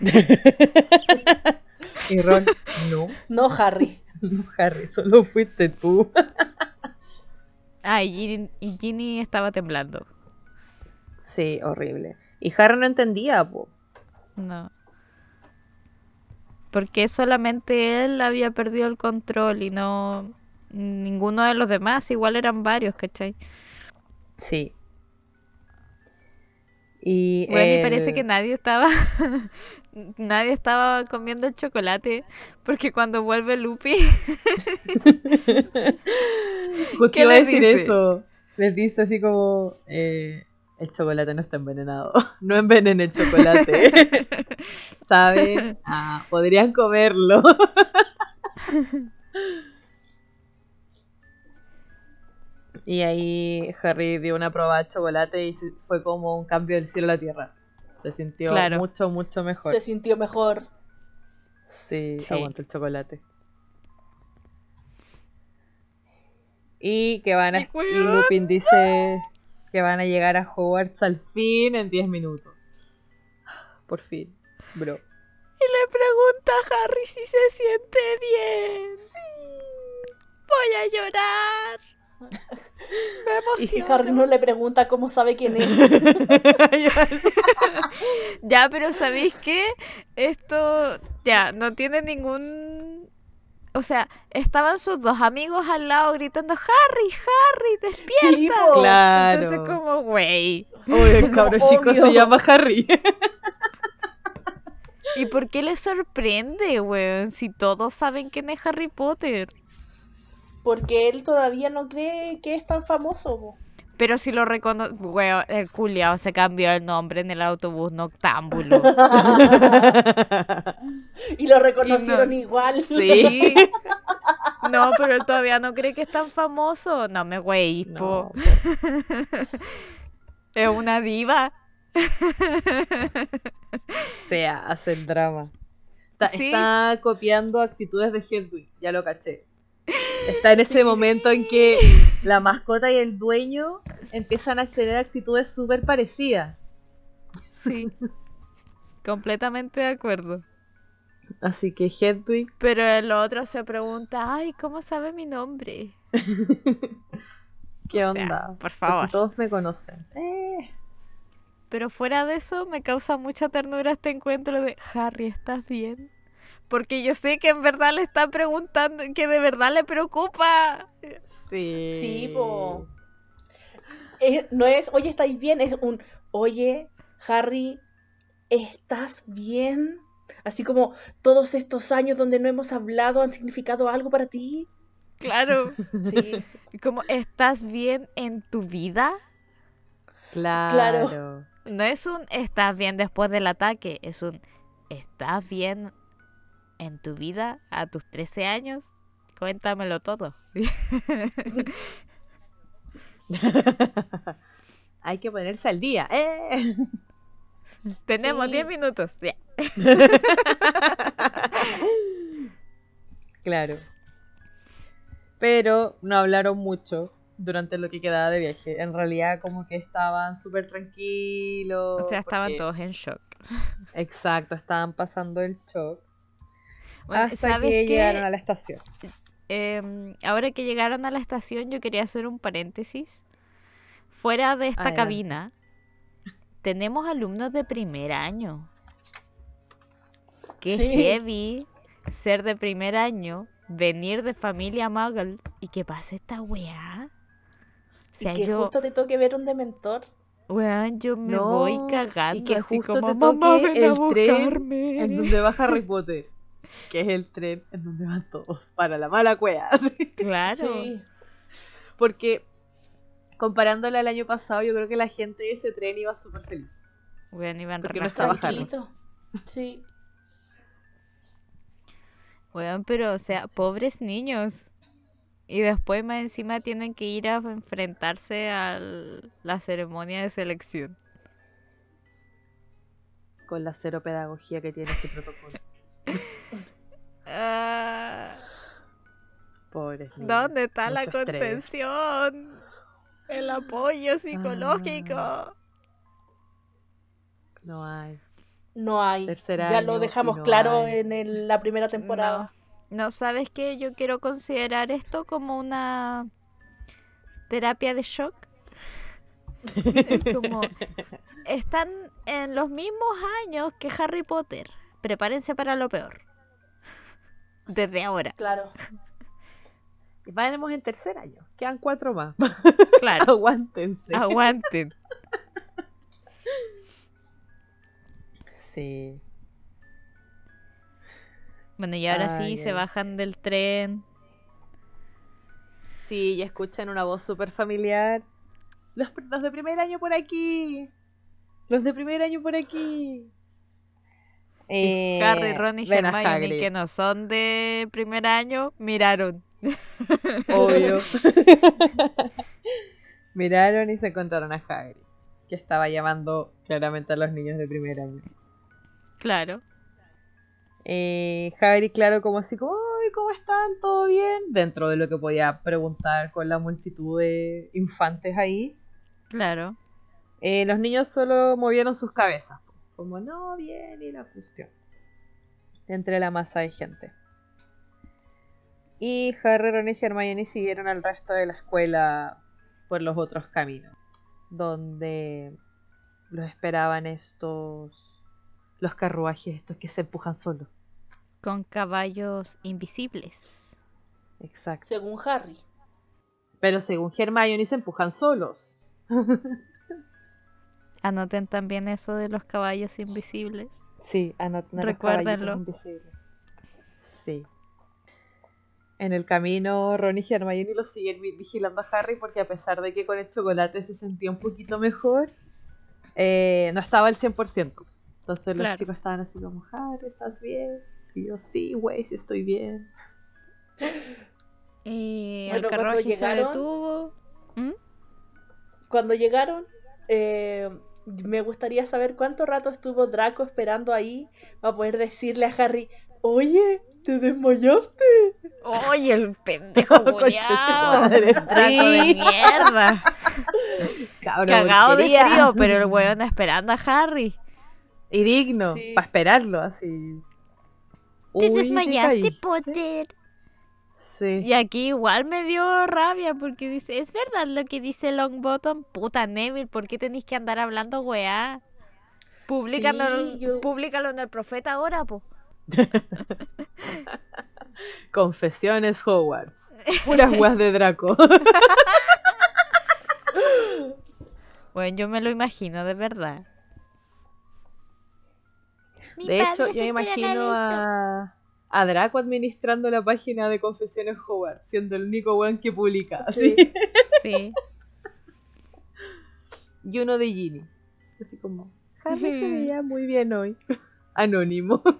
y Ron, no. No, Harry. No, Harry, solo fuiste tú. ah, y Ginny, y Ginny estaba temblando. Sí, horrible. Y Harry no entendía, po. No. Porque solamente él había perdido el control y no. Ninguno de los demás, igual eran varios, ¿cachai? Sí. Y, bueno, y parece el- que nadie estaba. nadie estaba comiendo el chocolate. Porque cuando vuelve Lupi. ¿Qué iba a les decir dice? eso. Les dice así como: eh, El chocolate no está envenenado. No envenenen el chocolate. ¿Saben? Ah, podrían comerlo. Y ahí Harry dio una prueba de chocolate y fue como un cambio del cielo a la tierra. Se sintió Claro. mucho, mucho mejor. Se sintió mejor. Sí, Sí. aguanta el chocolate. Y que van a Y. Lupin dice que van a llegar a Hogwarts al fin en 10 minutos. Por fin, bro. Y le pregunta a Harry si se siente bien. Voy a llorar. Me Y. Harry no le pregunta cómo sabe quién es. Ya, pero ¿sabéis qué? Esto ya no tiene ningún... O sea, estaban sus dos amigos al lado gritando, Harry, Harry, despierta. Sí. Claro. Entonces como, güey, Oye, el cabro chico Obvio. se llama Harry. ¿y por qué les sorprende, weón? Si todos saben quién es Harry Potter. Porque él todavía no cree que es tan famoso. po. Pero si lo reconoce, weón, el culiao se cambió el nombre en el autobús noctámbulo. Y lo reconocieron Y no- igual. Sí. No, pero él todavía no cree que es tan famoso. No me güey, No, po. Es una diva. se hace el drama. Está, Sí. está copiando actitudes de Hedwig, ya lo caché. Está en ese momento en que la mascota y el dueño empiezan a tener actitudes súper parecidas. Sí. Completamente de acuerdo. Así que Hedwig, Pero el otro se pregunta, ay, ¿cómo sabe mi nombre? ¿qué O sea, onda? por Porque favor. todos me conocen. Eh, Pero fuera de eso, me causa mucha ternura este encuentro de Harry, ¿estás bien? Porque yo sé que en verdad le está preguntando, que de verdad le preocupa. sí. Sí, po. No es, oye, ¿estáis bien? Es un, oye, Harry, ¿estás bien? Así como todos estos años donde no hemos hablado han significado algo para ti. Claro. Sí. Como, ¿estás bien en tu vida? Claro. No es un estás bien después del ataque, es un estás bien en tu vida a tus 13 años. Cuéntamelo todo. Hay que ponerse al día. ¡Eh! Tenemos Sí. 10 minutos. Claro. Pero no hablaron mucho durante lo que quedaba de viaje. En realidad como que estaban súper tranquilos. O sea, estaban porque- todos en shock. Exacto, estaban pasando el shock. Bueno, hasta ¿sabes que llegaron a la estación. Em, ahora que llegaron a la estación, yo quería hacer un paréntesis. Fuera de esta Adelante. cabina, tenemos alumnos de primer año. Qué Sí. heavy ser de primer año, venir de familia muggle y que pase esta weá. O sea, y que yo, justo te toque ver un dementor. weón, yo me No, voy y cagando que así justo como, te mamá, toque ven a el tren buscarme. En donde va Harry Potter. Que es el tren en donde van todos para la mala cueva. Claro. Sí. Porque comparándolo al año pasado, yo creo que la gente de ese tren iba súper feliz. Weón, iban Porque no. Sí. Weón, pero o sea, pobres niños. Y después más encima tienen que ir a enfrentarse a la ceremonia de selección. con la cero pedagogía que tiene este protocolo. Ah, Pobres niños. ¿Dónde está la estrés. contención? El apoyo psicológico. Ah. No hay. No hay. Tercer ya año lo dejamos no claro hay. en el- la primera temporada. No, ¿sabes qué? Yo quiero considerar esto como una terapia de shock. Es como, están en los mismos años que Harry Potter. Prepárense para lo peor. Desde ahora, Claro. Vamos en tercer año. Quedan cuatro más. claro. Aguántense. Aguanten. Sí. Bueno, y ahora Ay, sí se bajan del tren. Sí, y escuchan una voz súper familiar. Los, los de primer año por aquí. Los de primer año por aquí. Eh, Harry, Ron y ven Hermione, que no son de primer año, miraron. Obvio. Miraron y se encontraron a Hagrid, que estaba llamando claramente a los niños de primer año. Claro. Eh, Hagrid, claro, como así, como, "Ay, ¿cómo están? ¿Todo bien? Dentro de lo que podía preguntar con la multitud de infantes ahí. Claro. Eh, los niños solo movieron sus cabezas. Como, no, bien, y la cuestión. Entre la masa de gente. Y Harry, Ron y Hermione siguieron al resto de la escuela por los otros caminos. Donde los esperaban estos... Los carruajes estos que se empujan solos. Con caballos invisibles. Exacto. Según Harry. Pero según Hermione se empujan solos. Anoten también eso de los caballos invisibles. Sí, anoten a los Recuérdenlo. caballitos invisibles. Sí. En el camino, Ron y Hermione lo siguen vi- vigilando a Harry porque a pesar de que con el chocolate se sentía un poquito mejor, eh, no estaba al 100%. Entonces los Claro. chicos estaban así como, Harry, ¿estás bien? Y yo, sí, güey, sí estoy bien. Y Bueno, el carruaje se llegaron- detuvo. ¿Mm? Cuando llegaron, eh, me gustaría saber cuánto rato estuvo Draco esperando ahí para poder decirle a Harry, oye, te desmayaste. ¡Oye, el pendejo culiao! Draco de mierda. Cabrón, Cagado de frío, pero el weón esperando a Harry. Y digno, Sí. para esperarlo así. Te Uy, ¿te desmayaste? Potter. Sí. Y aquí igual me dio rabia porque dice, es verdad lo que dice Longbottom. Puta Neville, ¿por qué tenéis que andar hablando weá? Públicalo, Sí, yo- públicalo en el profeta ahora, po. Confesiones Hogwarts. Puras weas de Draco. Bueno, yo me lo imagino, de verdad. Mi De hecho, yo me imagino a, a Draco administrando la página de Confesiones Hogwarts, siendo el único weón que publica. Sí. Sí. Y uno de Ginny. Así como, Harry se veía muy bien hoy. Anónimo.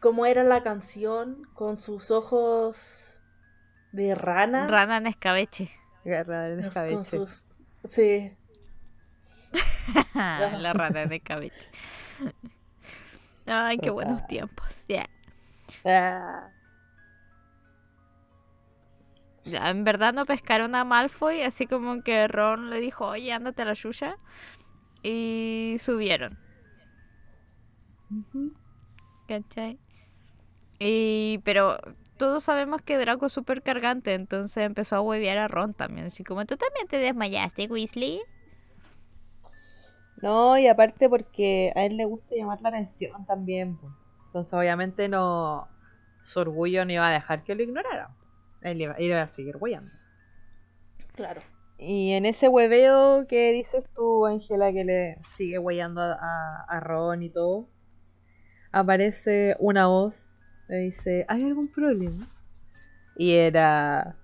¿Cómo era la canción con sus ojos de rana? Rana en escabeche. Agarrada en Los- con escabeche. sus... Sí. la rana en escabeche. Ay, qué buenos tiempos. Ya. Ah, Ya, en verdad no pescaron a Malfoy, así como que Ron le dijo, oye, ándate a la suya. Y subieron. ¿cachai? Y, pero todos sabemos que Draco es súper cargante, entonces empezó a huevear a Ron también. Así como, ¿tú también te desmayaste, Weasley? No, y aparte porque a él le gusta llamar la atención también. Entonces, obviamente, no. Su orgullo no iba a dejar que lo ignorara. Él iba, iba a seguir hueando. Claro. Y en ese hueveo que dices tú, Ángela, que le sigue hueando a, a- a Ron y todo, aparece una voz. Le dice: ¿Hay algún problema? Y era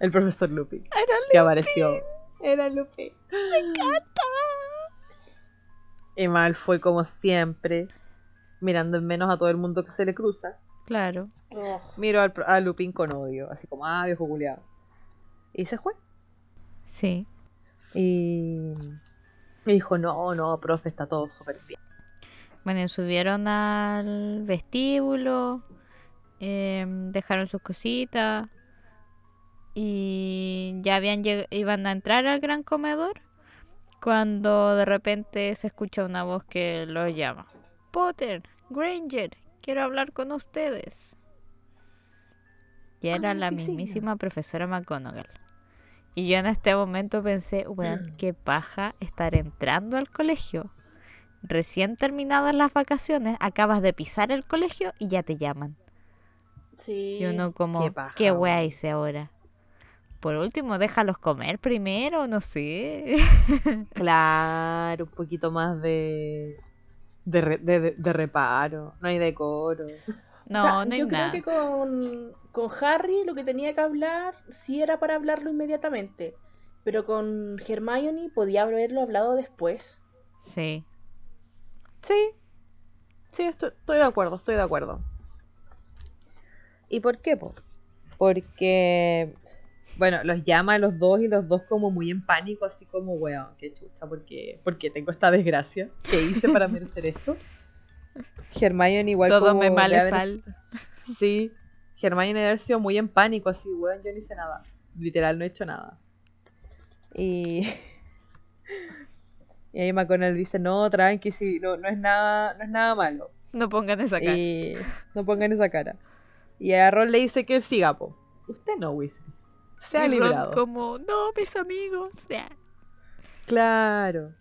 el profesor Lupin. que apareció. Era Lupin. Y mal fue como siempre, mirando en menos a todo el mundo que se le cruza. Claro. Ugh. Miró al, a Lupin con odio, así como, ah, viejo culiado. Y se fue. Sí. Y Y dijo, no, no, profe, está todo súper bien. Bueno, y subieron al vestíbulo, em, dejaron sus cositas y ya habían iban a entrar al gran comedor cuando de repente se escucha una voz que los llama. Potter, Granger, quiero hablar con ustedes. Y era Ah, la sí, sí. mismísima profesora McGonagall. Y yo en este momento pensé, weón, qué paja estar entrando al colegio. Recién terminadas las vacaciones, acabas de pisar el colegio y ya te llaman. Sí. Y uno como, Qué ¿qué, paja, wea weón. hice ahora? Por último, déjalos comer primero, no sé. Claro, un poquito más de, de, re- de- de- reparo. No hay decoro. No, O sea, no hay yo nada. creo que con, con Harry lo que tenía que hablar sí era para hablarlo inmediatamente. Pero con Hermione podía haberlo hablado después. Sí. Sí, sí, estoy, estoy de acuerdo, estoy de acuerdo. ¿Y por qué? po? Porque, bueno, los llama a los dos y los dos como muy en pánico, así como, weón, qué chucha, porque, porque tengo esta desgracia. ¿Qué hice para merecer esto? Hermione igual Todo como me male haber- sal. Sí, Hermione debe haber sido muy en pánico, así, weón, yo no hice nada. Literal, no he hecho nada. Y... Y ahí McConnell dice, no, tranqui, sí, no, no es nada, no es nada malo. No pongan esa cara. Y no pongan esa cara. Y a Ron le dice que siga, po. Usted no, Weasley. Se ha Y Ron librado. como, no, mis amigos. ya". Claro.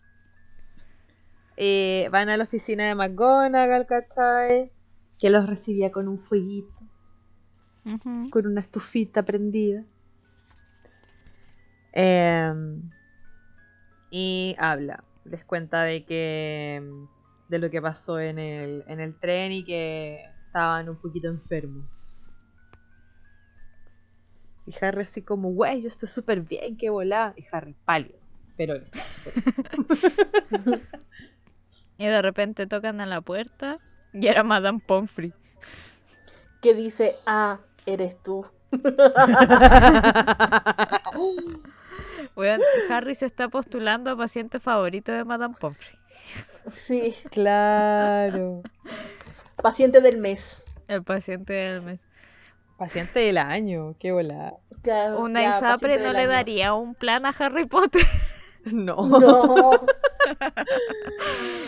Eh, van a la oficina de McGonagall, ¿cachai? Que los recibía con un fueguito, con una estufita prendida. Em, y habla. Les cuenta de que. de lo que pasó en el, en el tren y que estaban un poquito enfermos. Y Harry así como, güey, yo estoy súper bien, qué volá. Y Harry pálido. Pero. Y de repente tocan a la puerta y era Madame Pomfrey. Que dice, ah, eres tú. Harry se está postulando a paciente favorito de Madame Pomfrey. Sí, claro. paciente del mes. El paciente del mes. Paciente del año, qué volá. Ya- Una Isapre no le año. daría un plan a Harry Potter. No. No.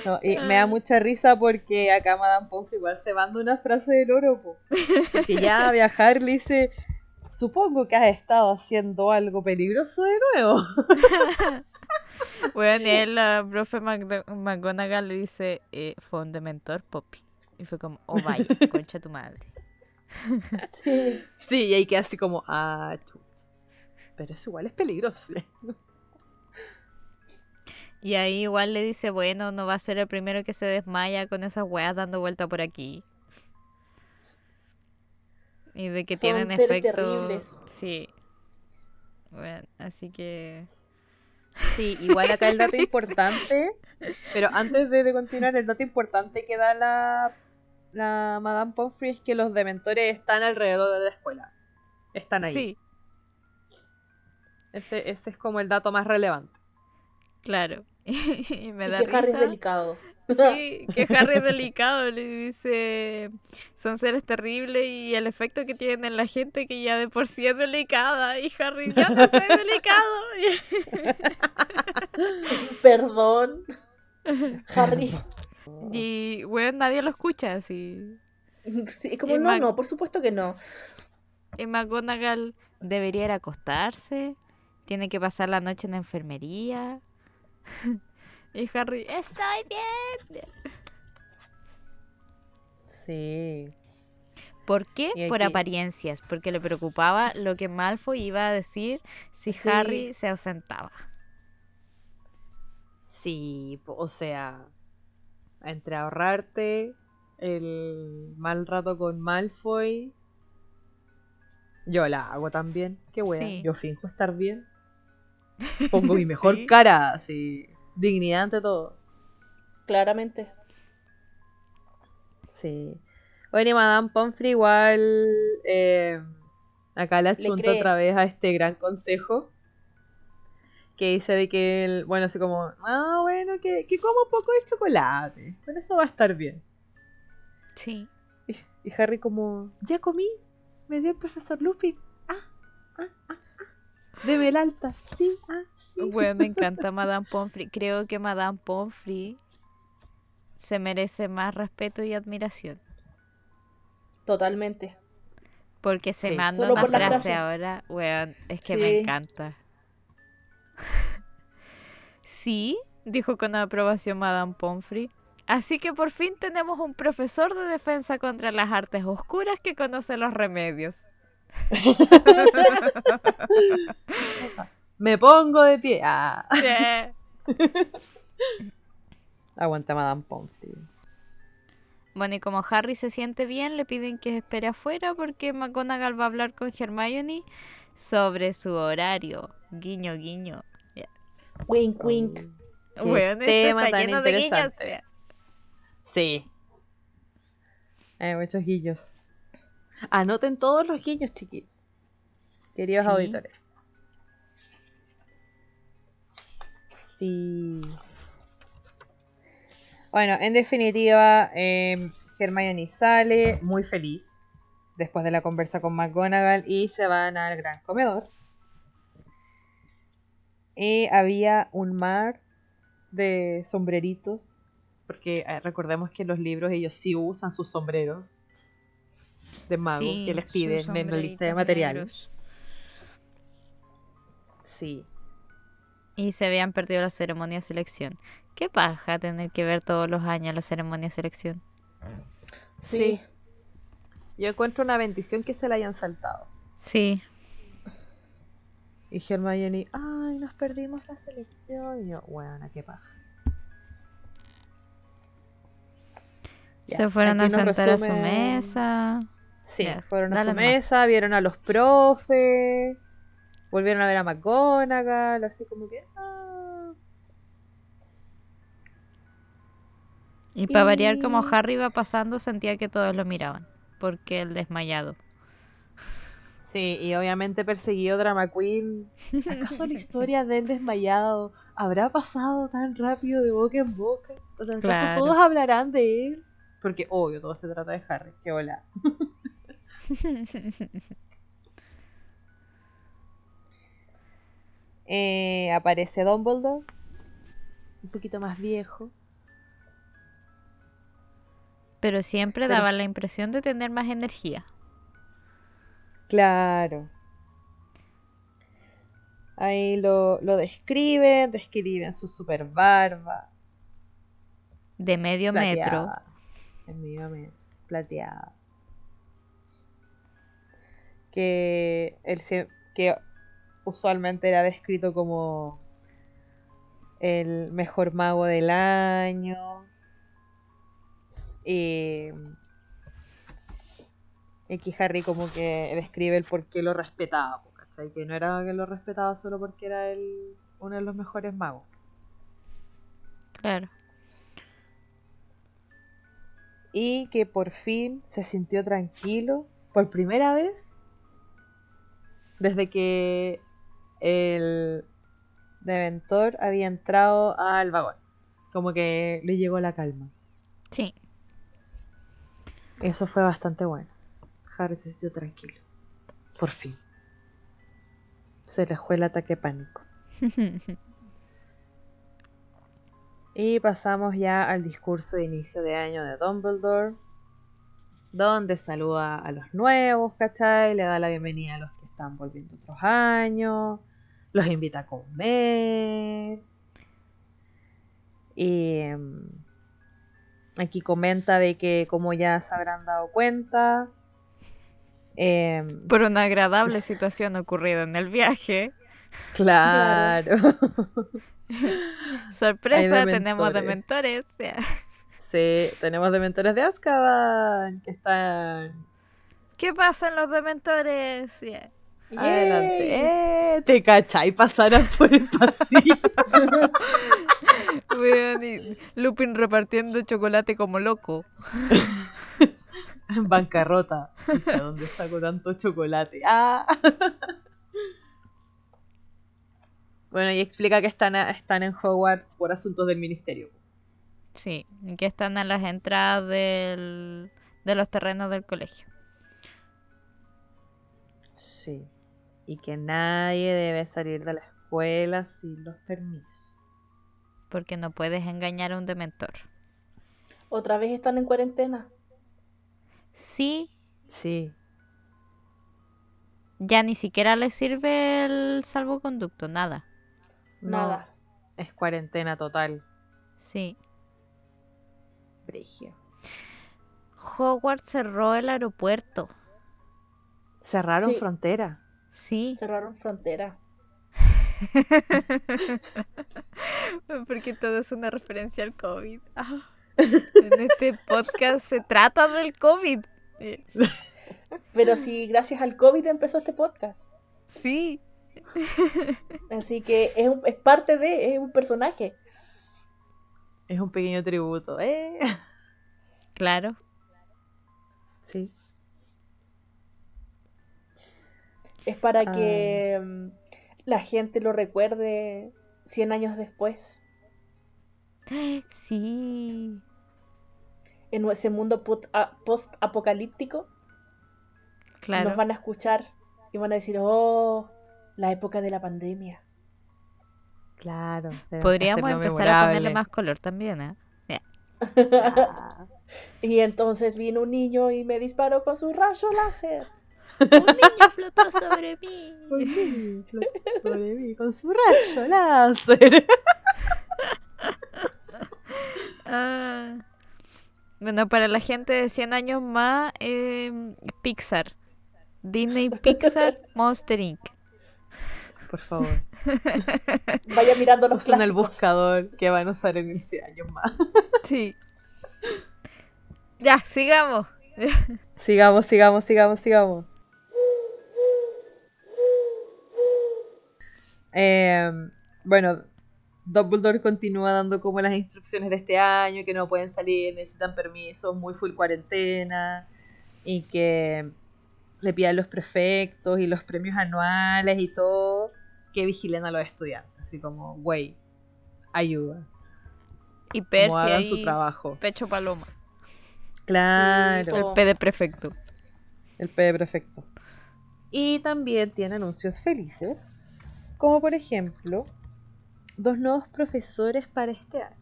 No, y me da mucha risa porque acá Madame Pomfrey igual se manda una frase del oro, po. Porque ya a viajar le dice, supongo que has estado haciendo algo peligroso de nuevo. Weón, y él, la profe McGonagall le dice, eh, fue un dementor, Poppy. Y fue como, oh vaya, concha tu madre. Sí. Sí, y ahí queda así como, ah. Pero eso igual es peligroso. Y ahí igual le dice, bueno, no va a ser el primero que se desmaya con esas weas dando vuelta por aquí. Y de que Son tienen seres efecto. terribles. Sí. Bueno, así que. Sí, igual acá el dato importante, pero antes de, de continuar, el dato importante que da la, la Madame Pomfrey es que los dementores están alrededor de la escuela. Están ahí. Sí, Ese, ese es como el dato más relevante. claro. y me Y da que Harry es delicado. Sí, que Harry es delicado, le dice, son seres terribles y el efecto que tienen en la gente que ya de por sí es delicada y Harry ya no soy delicado. Perdón. Harry. Y, bueno, nadie lo escucha así. Sí, como Y no, Mac- no, por supuesto que no. Y McGonagall debería ir a acostarse, tiene que pasar la noche en la enfermería. y Harry, estoy bien. Sí. ¿Por qué? Y Por aquí- apariencias, porque le preocupaba lo que Malfoy iba a decir si Sí. Harry se ausentaba. Sí, o sea, entre ahorrarte el mal rato con Malfoy, yo la hago también. Qué Sí. yo finjo estar bien. Pongo mi mejor Sí. cara, así, dignidad ante todo. Claramente. Sí. Bueno, y Madame Pomfrey igual eh, acá la chunta otra vez a este gran consejo. Que dice de que él, bueno, así como, ah, bueno, que, que como un poco de chocolate. Con eso va a estar bien. Sí. Y, y Harry como, ya comí, me dio el profesor Lupin. Ah, ah, ah, ah. El alta. Sí, ah, sí. Bueno, me encanta Madame Pomfrey. Creo que Madame Pomfrey se merece más respeto y admiración. Totalmente. Porque se Sí. manda Solo una por la frase frase. ahora, weón, es que Sí. me encanta. Sí, dijo con aprobación Madame Pomfrey. Así que por fin tenemos un profesor de defensa contra las artes oscuras que conoce los remedios. Me pongo de pie. Ah. Yeah. Aguanta Madame Pomfrey. Bueno, y como Harry se siente bien, le piden que espere afuera porque McGonagall va a hablar con Hermione sobre su horario. Guiño, guiño. Wink, wink. Weón, esto tema está tan lleno de guiños. interesante. Sí. Hay muchos guiños. Anoten todos los guiños, chiquitos. Queridos Sí. auditores. Sí. Bueno, en definitiva, eh, Hermione sale muy feliz después de la conversa con McGonagall y se van al gran comedor. Y había un mar de sombreritos, porque eh, recordemos que en los libros ellos sí usan sus sombreros de mago Sí, que les piden en la lista de materiales. Sí. Y se habían perdido la ceremonia de selección. Qué paja tener que ver todos los años la ceremonia de selección. Sí. Yo encuentro una bendición que se la hayan saltado. Sí. Y Hermione, ay, nos perdimos la selección. Y yo, bueno, qué paja. Ya, se fueron a sentar a su mesa. Sí, Ya, fueron a su mesa, vieron a los profes, volvieron a ver a McGonagall, así como que... ah. Y para variar, como Y- Harry iba pasando, sentía que todos lo miraban. Porque el desmayado. Sí, y obviamente perseguido Drama Queen. ¿Acaso la historia del desmayado habrá pasado tan rápido de boca en boca? ¿O ¿Acaso Claro. todos hablarán de él? Porque obvio, todo se trata de Harry. Que hola. Eh, aparece Dumbledore. Un poquito más viejo. Pero siempre Pero daba la impresión de tener más energía. Claro. Ahí lo, lo describen, describen su super barba. De medio metro. plateada. En medio metro, plateada. Que, él se- que usualmente era descrito como el mejor mago del año. Y, y que Harry como que describe el por qué lo respetaba, ¿cachai? Que no era que lo respetaba solo porque era el, uno de los mejores magos. Claro. y que por fin se sintió tranquilo por primera vez desde que el Deventor había entrado al vagón. Como que le llegó la calma. Sí. Eso fue bastante bueno. Harry se sintió tranquilo. Por fin. Se le fue el ataque pánico. Y pasamos ya al discurso de inicio de año de Dumbledore, donde saluda a los nuevos, ¿cachai? Le da la bienvenida a los que están volviendo otros años, los invita a comer. Y em, aquí comenta de que, como ya se habrán dado cuenta, em, Por una agradable situación ocurrida en el viaje. claro. Sorpresa, tenemos dementores. dementores. Sí, tenemos dementores de Azkaban que están ¿Qué pasa en los dementores? Yeah. adelante. ¡Eh! ¿Te cachai? Pasaran por el pasillo. Weón, y Lupin repartiendo chocolate como loco. en bancarrota. Chucha, ¿dónde saco tanto chocolate? ¡Ah! Bueno, y explica que están, a- están en Hogwarts por asuntos del ministerio. Sí, y que están a las entradas del, de los terrenos del colegio. Sí. Y que nadie debe salir de la escuela sin los permisos. Porque no puedes engañar a un dementor. Otra vez están en cuarentena. Sí, Sí. ya ni siquiera les sirve el salvoconducto, nada. No, Nada. Es cuarentena total. Sí. Brigio. Hogwarts cerró el aeropuerto. Cerraron Sí. frontera. Sí. Cerraron frontera. Porque todo es una referencia al COVID. Ah. En este podcast se trata del COVID. Pero sí, gracias al COVID empezó este podcast. Sí. Así que es, un- es parte de, es un personaje. Es un pequeño tributo. ¿eh? Claro. Sí. Es para Ah. que mm, la gente lo recuerde 100 años después. Sí. En ese mundo put- a- post-apocalíptico Claro. nos van a escuchar y van a decir, oh, la época de la pandemia. Claro. Podríamos empezar a ponerle más color también, ¿eh? Ya. Ah. Y entonces vino un niño y me disparó con su rayo láser. Un niño flotó sobre mí. ¿Por qué? Flotó de mí con su rayo láser. Ah. Bueno, para la gente de 100 años más, eh, Pixar. Disney Pixar Monster Inc. Por favor. Vaya mirando los Usen el buscador que van a usar en 15 años más. Sí. Ya, sigamos. Sigamos, sigamos, sigamos, sigamos. Eh, bueno, Dumbledore continúa dando como las instrucciones de este año, que no pueden salir, necesitan permisos, muy full cuarentena, y que le pidan los prefectos y los premios anuales y todo, que vigilen a los estudiantes, así como, güey, ayuda, Y como Percy hagan su trabajo. pecho paloma. Claro. El. P de prefecto. El P perfecto. Y también tiene anuncios felices, como por ejemplo, dos nuevos profesores para este año.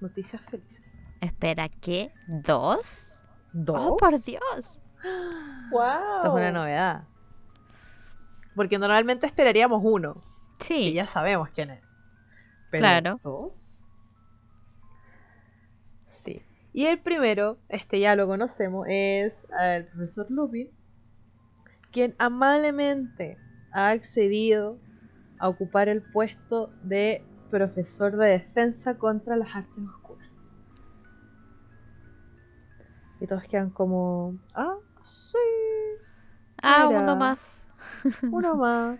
Noticias felices. Espera, ¿qué? ¿Dos? ¿Dos? ¡Oh, por Dios! ¡Wow! Esto es una novedad. Porque normalmente esperaríamos uno, que Sí, ya sabemos quién es. Pero Claro. ¿Dos? Sí. Y el primero, este ya lo conocemos, es el profesor Lupin, quien amablemente ha accedido a ocupar el puesto de profesor de defensa contra las artes oscuras. Y todos quedan como, ah, sí, Ah, Mira. uno más. uno más.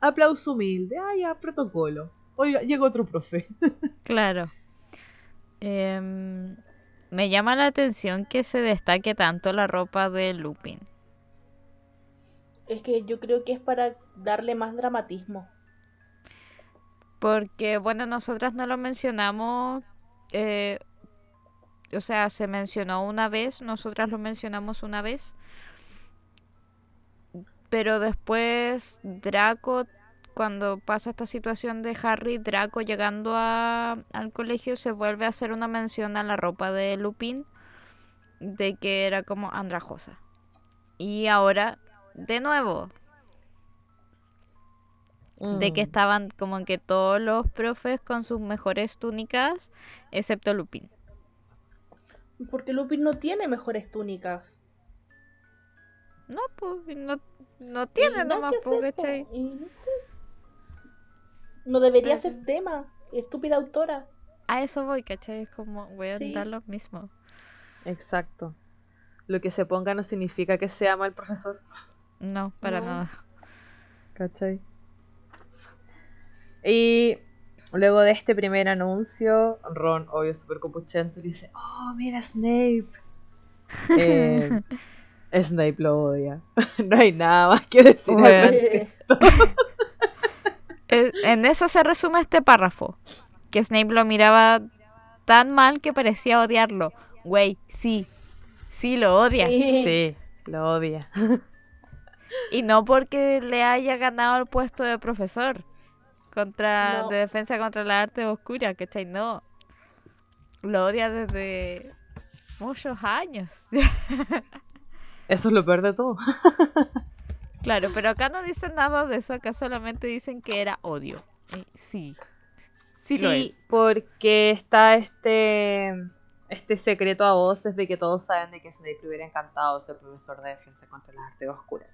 Aplauso humilde, ah, ya, protocolo. Oiga, llega otro profe. Claro. Em, me llama la atención que se destaque tanto la ropa de Lupin. Es que yo creo que es para darle más dramatismo. Porque, bueno, nosotras no lo mencionamos. eh, o sea, se mencionó una vez, nosotras lo mencionamos una vez. Pero después Draco, cuando pasa esta situación de Harry, Draco llegando a- al colegio, se vuelve a hacer una mención a la ropa de Lupin, de que era como andrajosa. Y ahora, de nuevo, de que Mm. estaban como que todos los profes con sus mejores túnicas, excepto Lupin. Porque Lupin no tiene mejores túnicas. No, pues no, no tiene nada nomás, que pues, hacer, po. ¿cachai? Y- No debería ser tema. Estúpida autora. A eso voy, ¿cachai? Es como, voy a Sí. dar lo mismo. Exacto. Lo que se ponga no significa que sea mal profesor. No, para No. nada. ¿Cachai? Y luego de este primer anuncio, Ron, obvio, súper copuchento, dice, oh, mira Snape. Eh, Snape lo odia. no hay nada más que decir. Bueno. en eso se resume este párrafo. Que Snape lo miraba tan mal que parecía odiarlo. Güey, sí. Sí, lo odia. Sí. Sí, lo odia. Y no porque le haya ganado el puesto de profesor contra No. de defensa contra la arte oscura, ¿cachai? No. Lo odia desde muchos años. Eso es lo peor de todo. claro, pero acá no dicen nada de eso, acá solamente dicen que era odio. Sí. Sí, lo es. porque está este este secreto a voces de que todos saben de que Snape le hubiera encantado ser profesor de defensa contra las artes oscuras.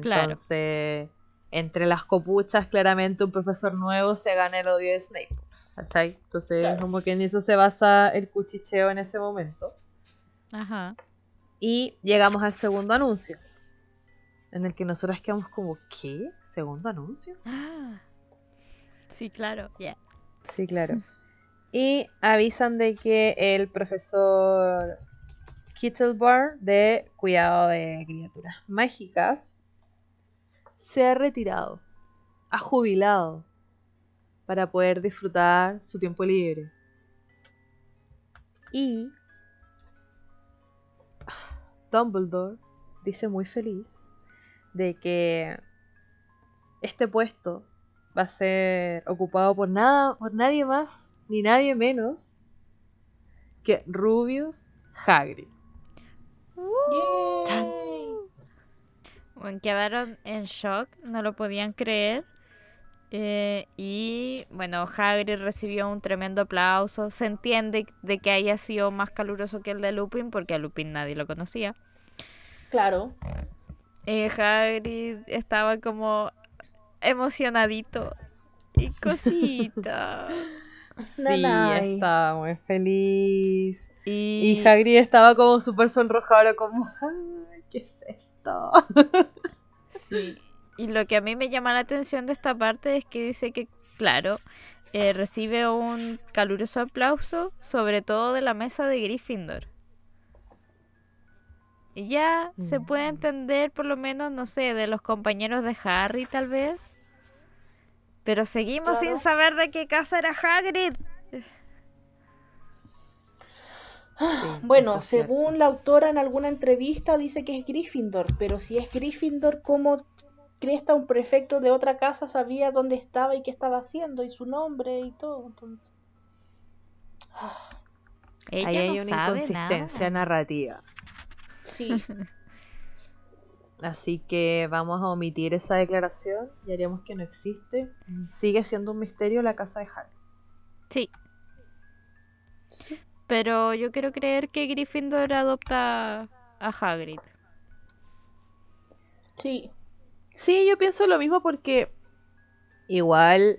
Claro. Entonces, entre las copuchas, claramente un profesor nuevo se gana el odio de Snape. ¿Cachai? Entonces, Claro. como que en eso se basa el cuchicheo en ese momento. Ajá. Y llegamos al segundo anuncio. En el que nosotras quedamos como, ¿qué? ¿Segundo anuncio? Ah. Sí, claro. Ya. Sí, claro. Y avisan de que el profesor Kittlebar de cuidado de criaturas mágicas se ha retirado, ha jubilado para poder disfrutar su tiempo libre. Y Dumbledore dice muy feliz de que este puesto va a ser ocupado por nada, por nadie más ni nadie menos que Rubius Hagrid. Yay. Bueno, quedaron en shock, no lo podían creer. Eh, y bueno, Hagrid recibió un tremendo aplauso. Se entiende de que haya sido más caluroso que el de Lupin, porque a Lupin nadie lo conocía. Claro. Eh, Hagrid estaba como emocionadito y cosita. Sí, estaba muy feliz. y Y Hagrid estaba como súper sonrojado, como, "Ay, ¿qué es esto? Sí. Y lo que a mí me llama la atención de esta parte es que dice que, claro, eh, recibe un caluroso aplauso, sobre todo de la mesa de Gryffindor. Y ya se puede Mm. entender, por lo menos, no sé, de los compañeros de Harry, tal vez. Pero seguimos sin saber de qué casa era Hagrid. Bueno, según la autora en alguna entrevista dice que es Gryffindor, pero si es Gryffindor, ¿cómo Cresta, un prefecto de otra casa, sabía dónde estaba y qué estaba haciendo y su nombre y todo? Entonces... Ah, Ella Ahí hay no una sabe inconsistencia nada. narrativa. sí, Así que vamos a omitir esa declaración y haríamos que no existe. Sigue siendo un misterio la casa de Harry. Sí. Pero yo quiero creer que Gryffindor adopta a Hagrid. sí, Sí, yo pienso lo mismo porque igual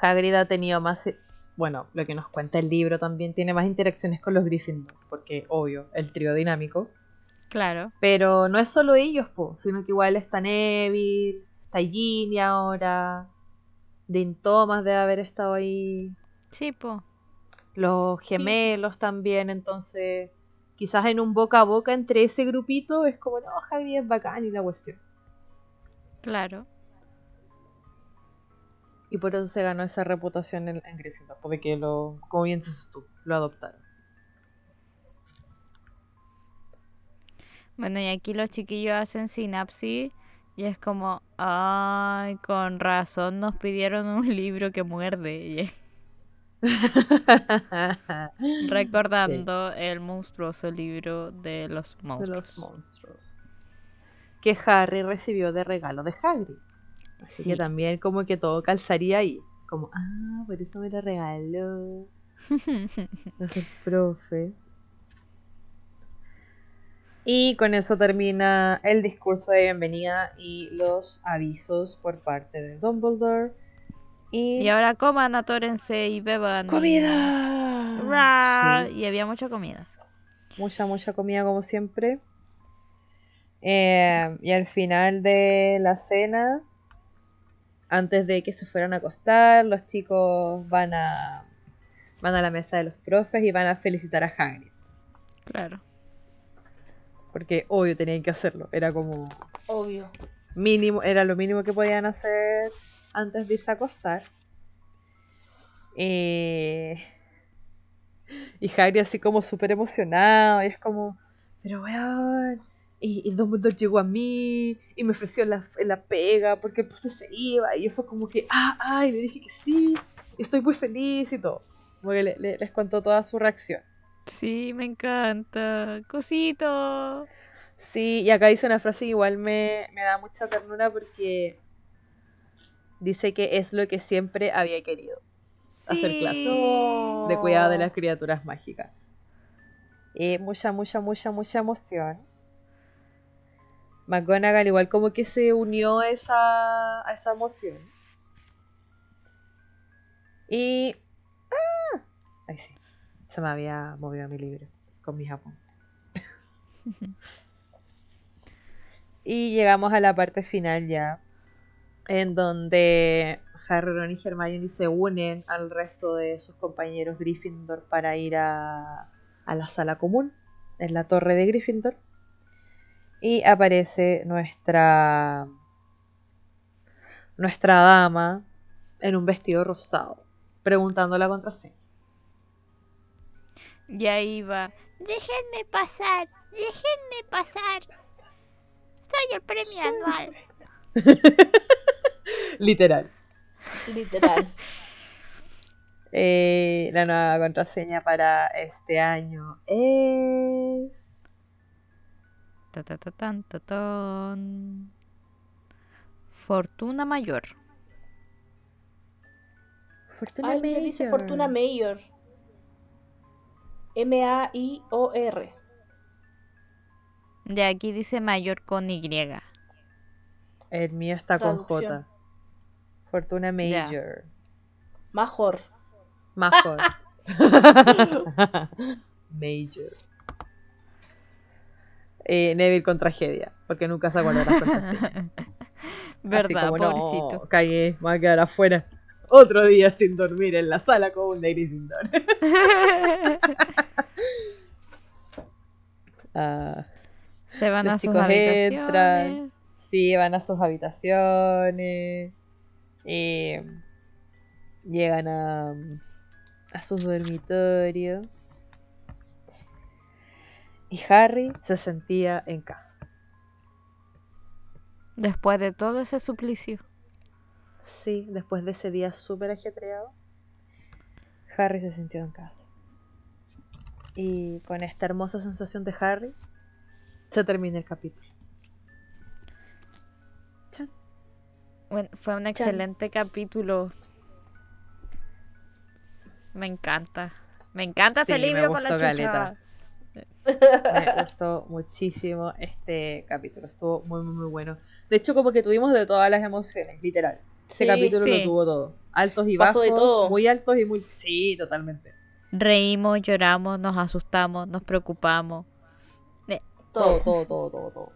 Hagrid ha tenido más... Bueno, lo que nos cuenta el libro también tiene más interacciones con los Gryffindor, porque obvio, el trío dinámico. Claro. Pero no es solo ellos, po, sino que igual está Neville, está Ginny ahora, Dean Thomas debe haber estado ahí, Sí, po. Los gemelos también, entonces quizás en un boca a boca entre ese grupito es como, no, Hagrid es bacán y la cuestión. Claro. Y por eso se ganó esa reputación en, en Gryffindor, porque que lo, como bien dices tú, lo adoptaron. Bueno, y aquí los chiquillos hacen sinapsis y es como, ay, con razón nos pidieron un libro que muerde. Recordando el monstruoso libro de los de monstruos. los monstruos. Que Harry recibió de regalo de Hagrid. Así Sí. que también como que todo calzaría ahí. Como, ah, por eso me lo regaló. Es el profe. Y con eso termina el discurso de bienvenida y los avisos por parte de Dumbledore. Y, y ahora coman, atórense y beban. y- ¡Comida! ¡Ra! Sí. Y había mucha comida. Mucha, mucha comida como siempre. Eh, y al final de la cena, antes de que se fueran a acostar, los chicos van a van a la mesa de los profes y van a felicitar a Hagrid. Claro. Porque obvio tenían que hacerlo. Era como obvio. mínimo, era lo mínimo que podían hacer antes de irse a acostar. Eh, y Harry así como súper emocionado, y es como, pero weón, y, y Dumbledore llegó a mí, y me ofreció la, la pega, porque pues se iba, y yo fue como que, ah, ay, le dije que sí, estoy muy feliz y todo. Como que le- le- les contó toda su reacción. Sí, me encanta. Cosito. Sí, y acá dice una frase que igual me, me da mucha ternura porque dice que es lo que siempre había querido. Hacer clases Sí. de cuidado de las criaturas mágicas. Y mucha, mucha, mucha, mucha emoción. McGonagall igual como que se unió a esa, a esa emoción. Y... ¡Ah! Ahí sí. Se me había movido mi libro con mis apuntes. y llegamos a la parte final ya. En donde Harry, Ron y Hermione se unen al resto de sus compañeros Gryffindor para ir a, a la sala común, en la torre de Gryffindor. Y aparece nuestra nuestra dama en un vestido rosado, preguntando la contraseña. Ya iba. Déjenme pasar. Déjenme pasar. Soy el premio anual. Literal. Literal. Eh, la nueva contraseña para este año es Ta, ta, ta, tan, ta, tan. Fortuna mayor. Fortuna Ay, me dice Mayor. Fortuna Mayor. M-A-I-O-R. De aquí dice mayor con Y. El mío está con. J. Fortuna. Major. Major. Major. Major. Eh, Neville con tragedia, porque nunca se acuerda de las contraseñas. ¿Verdad, Así como, pobrecito? No, cagué, me voy a quedar afuera. Otro día sin dormir en la sala común de Gryffindor. Ah, Se van a sus chicos habitaciones. entran. sí, van a sus habitaciones. Eh, llegan a, a sus dormitorios. Y Harry se sentía en casa. Después de todo ese suplicio. Sí, después de ese día súper ajetreado, Harry se sintió en casa. Y con esta hermosa sensación de Harry, se termina el capítulo. Bueno, fue un excelente capítulo. Me encanta. Me encanta este Sí, libro por la chucha. Me gustó muchísimo este capítulo, estuvo muy, muy, muy bueno. De hecho, como que tuvimos de todas las emociones, literal. Este Sí, capítulo sí. lo tuvo todo. Altos y bajos, de todo. muy altos y muy... Sí, totalmente. Reímos, lloramos, nos asustamos, nos preocupamos. Todo, Todo. todo, todo, todo, todo.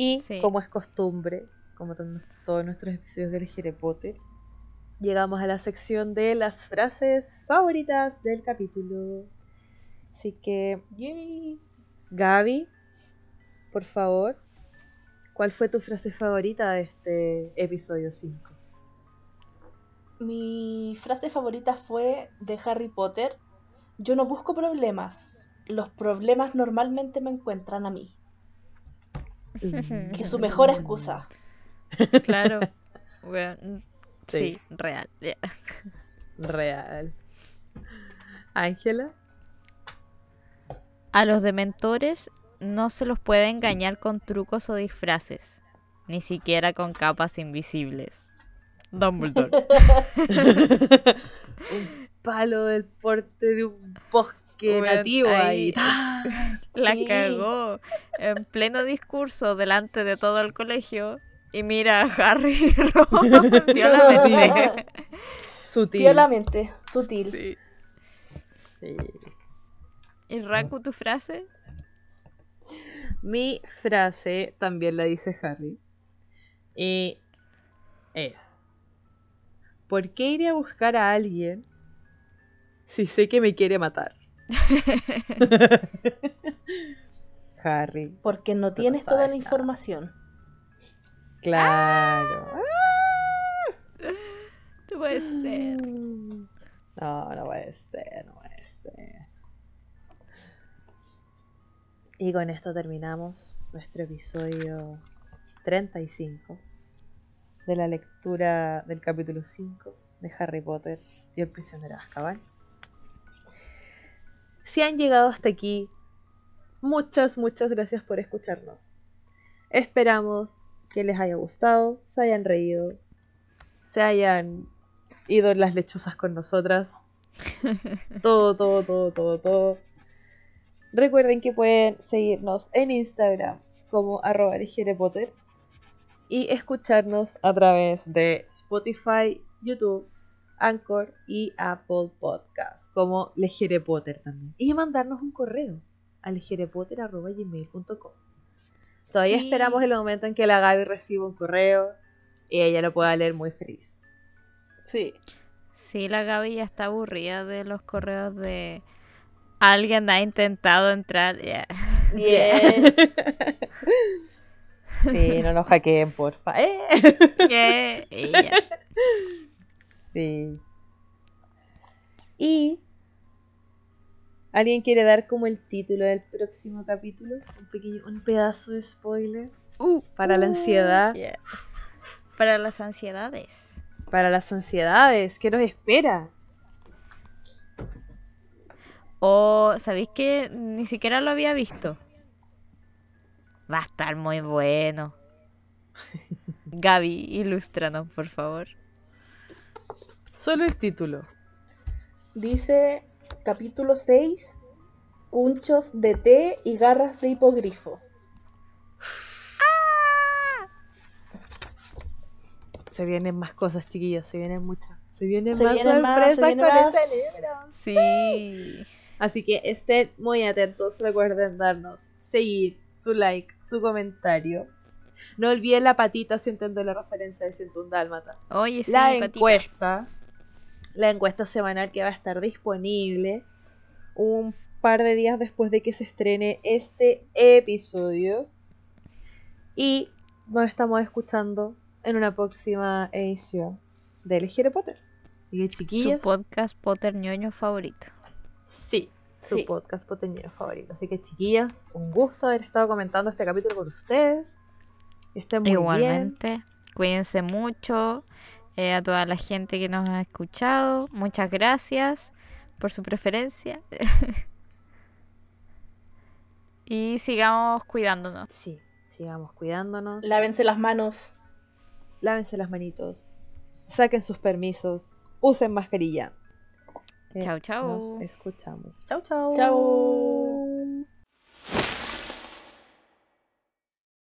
Y Sí. como es costumbre, como to- todos nuestros episodios de Harry Potter, llegamos a la sección de las frases favoritas del capítulo. Así que, Yay. Gaby, por favor, ¿cuál fue tu frase favorita de este episodio 5? Mi frase favorita fue de Harry Potter. Yo no busco problemas. Los problemas normalmente me encuentran a mí. Que es su mejor excusa. Claro. Bueno, sí. Sí. real. Real. Ángela. A los dementores no se los puede engañar con trucos o disfraces, ni siquiera con capas invisibles. Dumbledore. un palo del porte de un bosque Nativo ahí. ahí- ¡Ah! La Sí. cagó en pleno discurso delante de todo el colegio. Y mira a Harry Ron violamente. Sutil. Violamente, sutil. Sí. Sí. ¿Y Raku tu frase? Mi frase también la dice Harry. Y es: ¿Por qué iré a buscar a alguien si sé que me quiere matar? Harry. Porque no tienes toda la nada. información. Claro. No puede ser. No, no puede ser, no puede ser. Y con esto terminamos nuestro episodio 35 de la lectura del capítulo 5 de Harry Potter y el prisionero de Azkaban. Si han llegado hasta aquí, muchas, muchas gracias por escucharnos. Esperamos que les haya gustado, se hayan reído, se hayan ido en las lechuzas con nosotras. todo, todo, todo, todo, todo. Recuerden que pueden seguirnos en Instagram como arroba Potter y escucharnos a través de Spotify, YouTube, Anchor y Apple Podcast como Legere Potter también. Y mandarnos un correo a legerepotter.gmail.com Todavía Sí. esperamos el momento en que la Gaby reciba un correo y ella lo pueda leer muy feliz. Sí. Sí, la Gaby ya está aburrida de los correos de alguien ha intentado entrar. ya. Bien. Sí, no nos hackeen, porfa. ¡Eh! Yeah. Sí. Y. ¿Alguien quiere dar como el título del próximo capítulo? Un pequeño, un pedazo de spoiler. Uh, Para la ansiedad. yes. Para las ansiedades. Para las ansiedades. ¿Qué nos espera? O, ¿sabéis que ni siquiera lo había visto? Va a estar muy bueno. Gaby, ilústranos, por favor. Solo el título. Dice capítulo 6, cunchos de té y garras de hipogrifo. Se vienen más cosas, chiquillos. Se vienen muchas. Se vienen Se más vienen más, se sorpresas vienen con más. este libro. Sí. Así que estén muy atentos. Recuerden darnos seguir, su like, su comentario. No olviden la patita si entiendo la referencia de 101 Dálmata. Oye, sí, la patitas. encuesta. La encuesta semanal que va a estar disponible un par de días después de que se estrene este episodio. Y nos estamos escuchando en una próxima edición de Elegir Potter. Y Su podcast Potter ñoño favorito. sí, su Sí. podcast poteñero favorito. Así que chiquillas, un gusto haber estado comentando este capítulo con ustedes. Que estén muy bien. Igualmente, cuídense mucho. Eh, a toda la gente que nos ha escuchado, muchas gracias por su preferencia. y sigamos cuidándonos. Sí, sigamos cuidándonos. Lávense las manos. lávense las manitos, saquen sus permisos, usen mascarilla. Chau, chau. Nos escuchamos. Chau, chau. Chao.